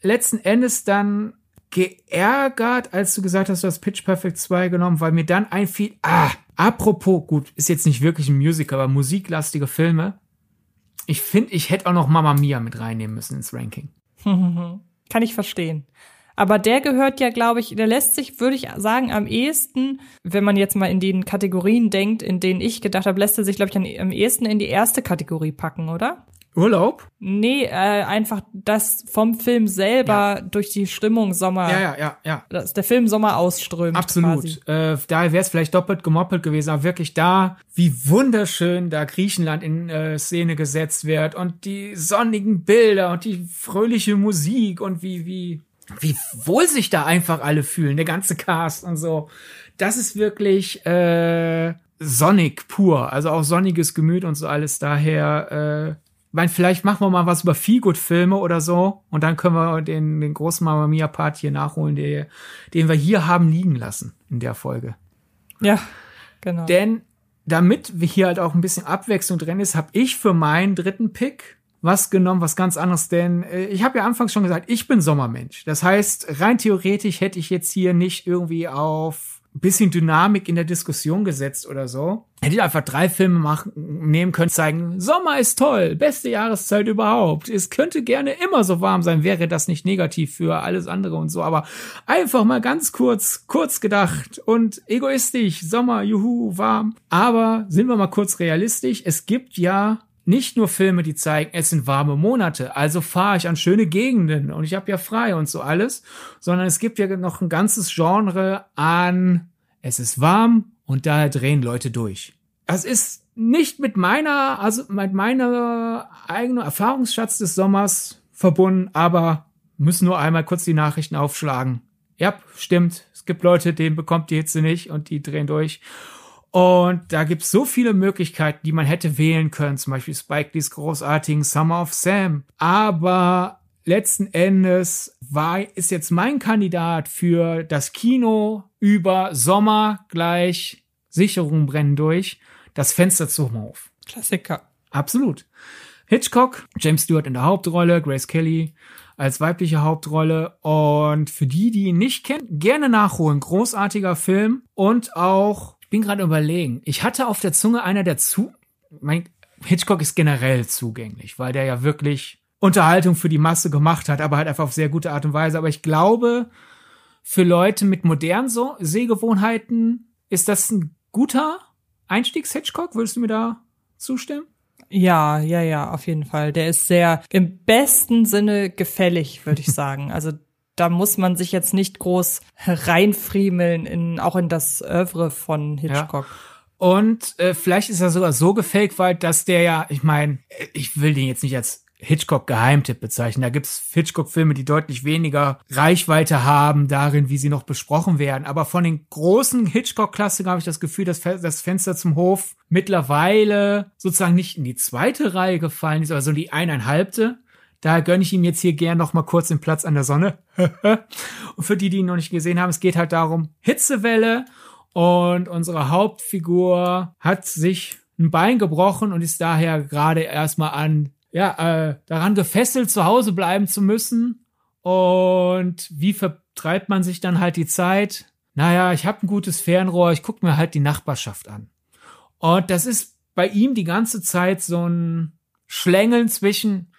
letzten Endes dann geärgert, als du gesagt hast, du hast Pitch Perfect 2 genommen, weil mir dann einfiel, ah, apropos, gut, ist jetzt nicht wirklich ein Musical, aber musiklastige Filme. Ich finde, ich hätte auch noch Mamma Mia mit reinnehmen müssen ins Ranking. Kann ich verstehen. Aber der gehört ja, glaube ich, der lässt sich, würde ich sagen, am ehesten, wenn man jetzt mal in den Kategorien denkt, in denen ich gedacht habe, lässt er sich, glaube ich, am ehesten in die erste Kategorie packen, oder? Urlaub? Nee, äh, einfach das vom Film selber ja. durch die Stimmung Sommer. Ja, ja, ja, ja. Dass der Film Sommer ausströmt. Absolut. Äh, da wäre es vielleicht doppelt gemoppelt gewesen, aber wirklich da, wie wunderschön da Griechenland in äh, Szene gesetzt wird und die sonnigen Bilder und die fröhliche Musik und wie, wie, wie wohl sich da einfach alle fühlen, der ganze Cast und so. Das ist wirklich äh, sonnig pur, also auch sonniges Gemüt und so alles daher. Äh, meine, vielleicht machen wir mal was über Feelgood-Filme oder so und dann können wir den, den großen Mamma Mia-Part hier nachholen, den, den wir hier haben liegen lassen in der Folge. Ja, genau. Denn damit wir hier halt auch ein bisschen Abwechslung drin ist, habe ich für meinen dritten Pick was genommen, was ganz anderes, denn äh, ich habe ja anfangs schon gesagt, ich bin Sommermensch. Das heißt, rein theoretisch hätte ich jetzt hier nicht irgendwie auf bisschen Dynamik in der Diskussion gesetzt oder so. Hätte ich einfach drei Filme machen, nehmen können, zeigen, Sommer ist toll, beste Jahreszeit überhaupt. Es könnte gerne immer so warm sein, wäre das nicht negativ für alles andere und so, aber einfach mal ganz kurz, kurz gedacht und egoistisch, Sommer, juhu, warm. Aber sind wir mal kurz realistisch, es gibt ja nicht nur Filme, die zeigen, es sind warme Monate, also fahre ich an schöne Gegenden und ich habe ja frei und so alles, sondern es gibt ja noch ein ganzes Genre an, es ist warm und daher drehen Leute durch. Das ist nicht mit meiner, also mit meiner eigenen Erfahrungsschatz des Sommers verbunden, aber müssen nur einmal kurz die Nachrichten aufschlagen. Ja, stimmt. Es gibt Leute, denen bekommt die Hitze nicht und die drehen durch. Und da gibt's so viele Möglichkeiten, die man hätte wählen können. Zum Beispiel Spike Lee's großartigen Summer of Sam. Aber letzten Endes war, ist jetzt mein Kandidat für das Kino über Sommer gleich Sicherung brennen durch. Das Fenster zum Hof. Klassiker. Absolut. Hitchcock, James Stewart in der Hauptrolle, Grace Kelly als weibliche Hauptrolle. Und für die, die ihn nicht kennen, gerne nachholen. Großartiger Film und auch ich bin gerade überlegen. Ich hatte auf der Zunge einer der zu. Mein Hitchcock ist generell zugänglich, weil der ja wirklich Unterhaltung für die Masse gemacht hat, aber halt einfach auf sehr gute Art und Weise. Aber ich glaube, für Leute mit modernen so Sehgewohnheiten ist das ein guter Einstiegs-Hitchcock. Würdest du mir da zustimmen? Ja, ja, ja, auf jeden Fall. Der ist sehr im besten Sinne gefällig, würde ich sagen. Also da muss man sich jetzt nicht groß reinfriemeln in auch in das Oeuvre von Hitchcock. Ja. Und äh, vielleicht ist er sogar so gefaked, weil dass der ja, ich meine, ich will den jetzt nicht als Hitchcock-Geheimtipp bezeichnen. Da gibt's Hitchcock-Filme, die deutlich weniger Reichweite haben darin, wie sie noch besprochen werden. Aber von den großen Hitchcock-Klassikern habe ich das Gefühl, dass das Fenster zum Hof mittlerweile sozusagen nicht in die zweite Reihe gefallen ist, also die eineinhalbte, Daher gönne ich ihm jetzt hier gern noch mal kurz den Platz an der Sonne. und für die, die ihn noch nicht gesehen haben, es geht halt darum, Hitzewelle und unsere Hauptfigur hat sich ein Bein gebrochen und ist daher gerade erstmal an, ja, äh, daran gefesselt, zu Hause bleiben zu müssen. Und wie vertreibt man sich dann halt die Zeit? Naja, ich habe ein gutes Fernrohr, ich gucke mir halt die Nachbarschaft an. Und das ist bei ihm die ganze Zeit so ein Schlängeln zwischen,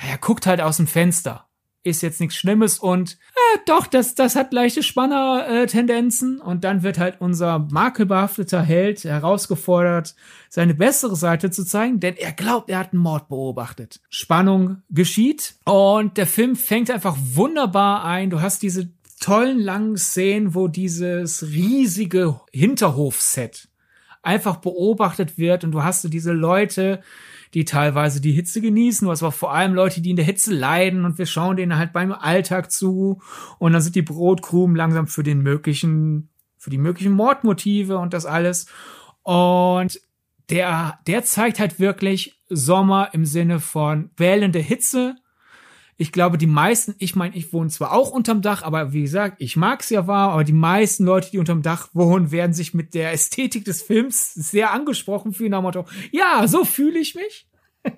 naja, guckt halt aus dem Fenster. Ist jetzt nichts Schlimmes und äh, doch, das, das hat leichte Spanner-Tendenzen. und dann wird halt unser makelbehafteter Held herausgefordert, seine bessere Seite zu zeigen, denn er glaubt, er hat einen Mord beobachtet. Spannung geschieht und der Film fängt einfach wunderbar ein. Du hast diese tollen langen Szenen, wo dieses riesige Hinterhofset einfach beobachtet wird und du hast so diese Leute, die teilweise die Hitze genießen, du hast aber vor allem Leute, die in der Hitze leiden. Und wir schauen denen halt beim Alltag zu. Und dann sind die Brotkrumen langsam für den möglichen, für die möglichen Mordmotive und das alles. Und der, der zeigt halt wirklich Sommer im Sinne von wählende Hitze, ich glaube, die meisten, ich meine, ich wohne zwar auch unterm Dach, aber wie gesagt, ich mag's ja wahr, aber die meisten Leute, die unterm Dach wohnen, werden sich mit der Ästhetik des Films sehr angesprochen fühlen, dem Motto, ja, so fühle ich mich.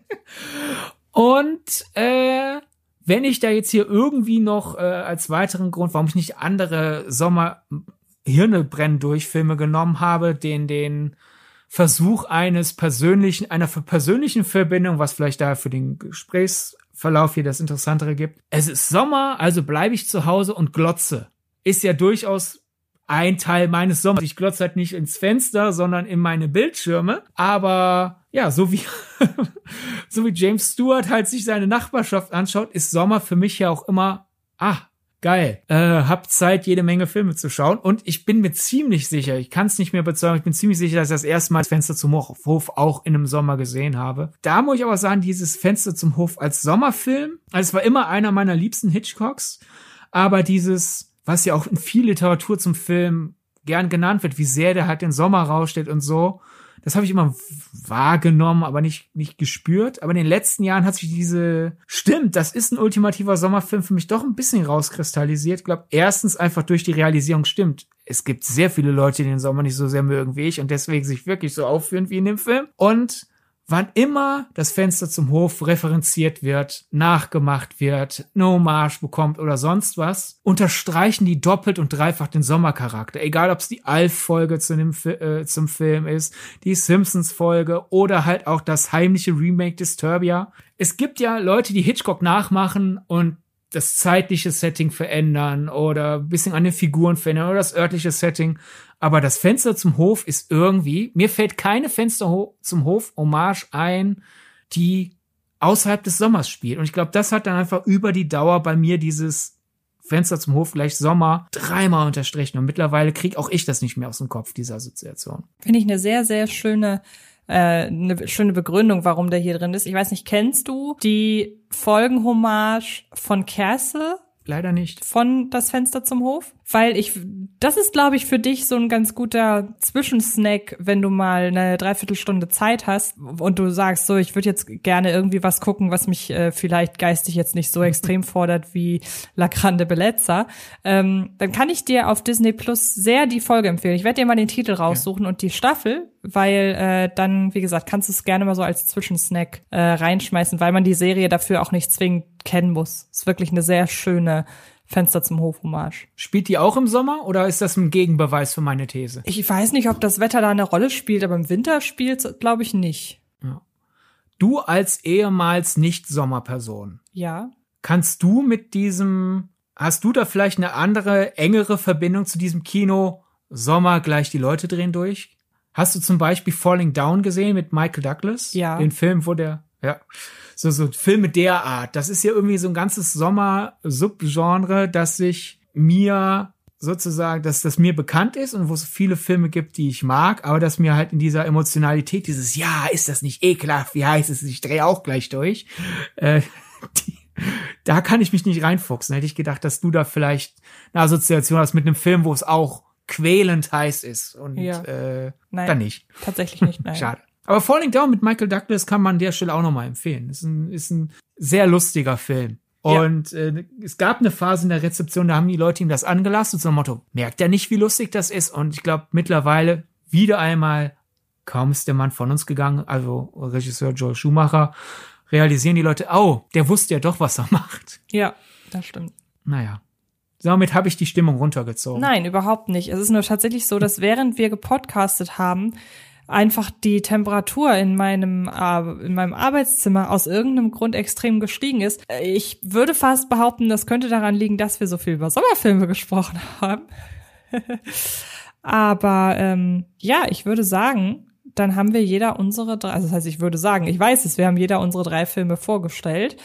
Und äh, wenn ich da jetzt hier irgendwie noch äh, als weiteren Grund, warum ich nicht andere Sommer Hirne brennen durch Filme genommen habe, den den Versuch eines persönlichen, einer persönlichen Verbindung, was vielleicht da für den Gesprächs Verlauf hier das Interessantere gibt. Es ist Sommer, also bleibe ich zu Hause und glotze. Ist ja durchaus ein Teil meines Sommers. Ich glotze halt nicht ins Fenster, sondern in meine Bildschirme. Aber ja, so wie, so wie James Stewart halt sich seine Nachbarschaft anschaut, ist Sommer für mich ja auch immer, ah, geil, äh, hab Zeit, jede Menge Filme zu schauen. Und ich bin mir ziemlich sicher, ich kann es nicht mehr bezeugen, ich bin ziemlich sicher, dass ich das erste Mal das Fenster zum Hof auch in einem Sommer gesehen habe. Da muss ich aber sagen, dieses Fenster zum Hof als Sommerfilm, also es war immer einer meiner liebsten Hitchcocks, aber dieses, was ja auch in viel Literatur zum Film gern genannt wird, wie sehr der halt den Sommer raussteht und so, das habe ich immer wahrgenommen, aber nicht, nicht gespürt. Aber in den letzten Jahren hat sich diese, stimmt, das ist ein ultimativer Sommerfilm für mich doch ein bisschen rauskristallisiert. Ich glaube, erstens einfach durch die Realisierung stimmt. Es gibt sehr viele Leute, die den Sommer nicht so sehr mögen wie ich und deswegen sich wirklich so aufführen wie in dem Film. Und wann immer das Fenster zum Hof referenziert wird, nachgemacht wird, eine Hommage bekommt oder sonst was, unterstreichen die doppelt und dreifach den Sommercharakter. Egal, ob es die Alf-Folge zu äh, zum Film ist, die Simpsons-Folge oder halt auch das heimliche Remake Disturbia. Es gibt ja Leute, die Hitchcock nachmachen und das zeitliche Setting verändern oder ein bisschen an den Figuren verändern oder das örtliche Setting. Aber das Fenster zum Hof ist irgendwie, mir fällt keine Fenster zum Hof Hommage ein, die außerhalb des Sommers spielt. Und ich glaube, das hat dann einfach über die Dauer bei mir dieses Fenster zum Hof gleich Sommer dreimal unterstrichen. Und mittlerweile kriege auch ich das nicht mehr aus dem Kopf, diese Assoziation. Finde ich eine sehr, sehr schöne äh, eine schöne Begründung, warum der hier drin ist. Ich weiß nicht, kennst du die Folgenhommage von Castle? Leider nicht. Von Das Fenster zum Hof? Weil ich, das ist, glaube ich, für dich so ein ganz guter Zwischensnack, wenn du mal eine Dreiviertelstunde Zeit hast und du sagst, so, ich würde jetzt gerne irgendwie was gucken, was mich äh, vielleicht geistig jetzt nicht so extrem fordert wie La Grande Bellezza. Ähm, dann kann ich dir auf Disney Plus sehr die Folge empfehlen. Ich werde dir mal den Titel raussuchen ja. und die Staffel, weil äh, dann, wie gesagt, kannst du es gerne mal so als Zwischensnack äh, reinschmeißen, weil man die Serie dafür auch nicht zwingend kennen muss. Ist wirklich eine sehr schöne Fenster zum Hof Hommage. Spielt die auch im Sommer oder ist das ein Gegenbeweis für meine These? Ich weiß nicht, ob das Wetter da eine Rolle spielt, aber im Winter spielt glaube ich nicht. Ja. Du als ehemals nicht Sommerperson. Ja. Kannst du mit diesem hast du da vielleicht eine andere engere Verbindung zu diesem Kino Sommer gleich die Leute drehen durch? Hast du zum Beispiel Falling Down gesehen mit Michael Douglas? Ja. Den Film, wo der ja so, so Filme der Art. Das ist ja irgendwie so ein ganzes Sommer-Subgenre, das sich mir sozusagen, dass das mir bekannt ist und wo es viele Filme gibt, die ich mag, aber dass mir halt in dieser Emotionalität dieses, ja, ist das nicht ekelhaft, wie heißt es, ich drehe auch gleich durch, äh, die, da kann ich mich nicht reinfuchsen. Hätte ich gedacht, dass du da vielleicht eine Assoziation hast mit einem Film, wo es auch quälend heiß ist und ja. äh, nein, dann nicht. Tatsächlich nicht, nein. Schade. Aber Falling Down mit Michael Douglas kann man an der Stelle auch nochmal empfehlen. Ist ein, ist ein sehr lustiger Film. Und ja. äh, es gab eine Phase in der Rezeption, da haben die Leute ihm das angelastet, so ein Motto, merkt er nicht, wie lustig das ist? Und ich glaube, mittlerweile wieder einmal, kaum ist der Mann von uns gegangen, also Regisseur Joel Schumacher, realisieren die Leute, oh, der wusste ja doch, was er macht. Ja, das stimmt. Naja. Damit habe ich die Stimmung runtergezogen. Nein, überhaupt nicht. Es ist nur tatsächlich so, dass während wir gepodcastet haben, einfach die Temperatur in meinem, in meinem Arbeitszimmer aus irgendeinem Grund extrem gestiegen ist. Ich würde fast behaupten, das könnte daran liegen, dass wir so viel über Sommerfilme gesprochen haben. Aber ähm, ja, ich würde sagen, dann haben wir jeder unsere drei, also das heißt, ich würde sagen, ich weiß es, wir haben jeder unsere drei Filme vorgestellt.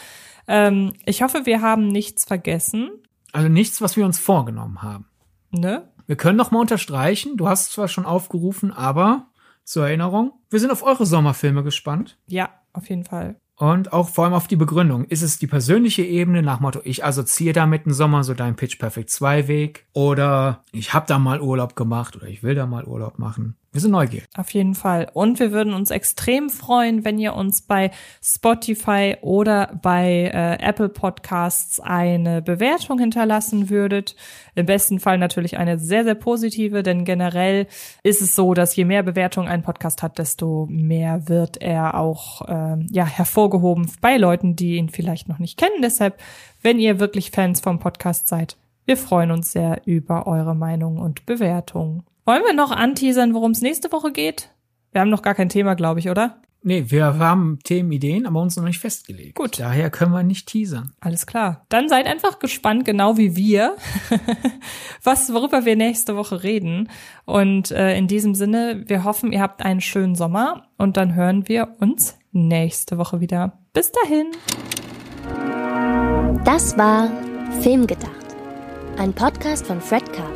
Ähm, ich hoffe, wir haben nichts vergessen. Also nichts, was wir uns vorgenommen haben. Ne? Wir können noch mal unterstreichen, du hast zwar schon aufgerufen, aber zur Erinnerung. Wir sind auf eure Sommerfilme gespannt. Ja, auf jeden Fall. Und auch vor allem auf die Begründung. Ist es die persönliche Ebene nach Motto, ich assoziiere damit einen Sommer so dein Pitch Perfect 2 Weg oder ich habe da mal Urlaub gemacht oder ich will da mal Urlaub machen. Wir sind neugierig. Auf jeden Fall. Und wir würden uns extrem freuen, wenn ihr uns bei Spotify oder bei äh, Apple Podcasts eine Bewertung hinterlassen würdet. Im besten Fall natürlich eine sehr, sehr positive, denn generell ist es so, dass je mehr Bewertungen ein Podcast hat, desto mehr wird er auch äh, ja, hervorgehoben bei Leuten, die ihn vielleicht noch nicht kennen. Deshalb, wenn ihr wirklich Fans vom Podcast seid, wir freuen uns sehr über eure Meinung und Bewertung. Wollen wir noch anteasern, worum es nächste Woche geht? Wir haben noch gar kein Thema, glaube ich, oder? Nee, wir haben Themenideen, aber uns noch nicht festgelegt. Gut. Daher können wir nicht teasern. Alles klar. Dann seid einfach gespannt, genau wie wir, was, worüber wir nächste Woche reden. Und äh, in diesem Sinne, wir hoffen, ihr habt einen schönen Sommer und dann hören wir uns nächste Woche wieder. Bis dahin. Das war Filmgedacht. Ein Podcast von Fred Carpet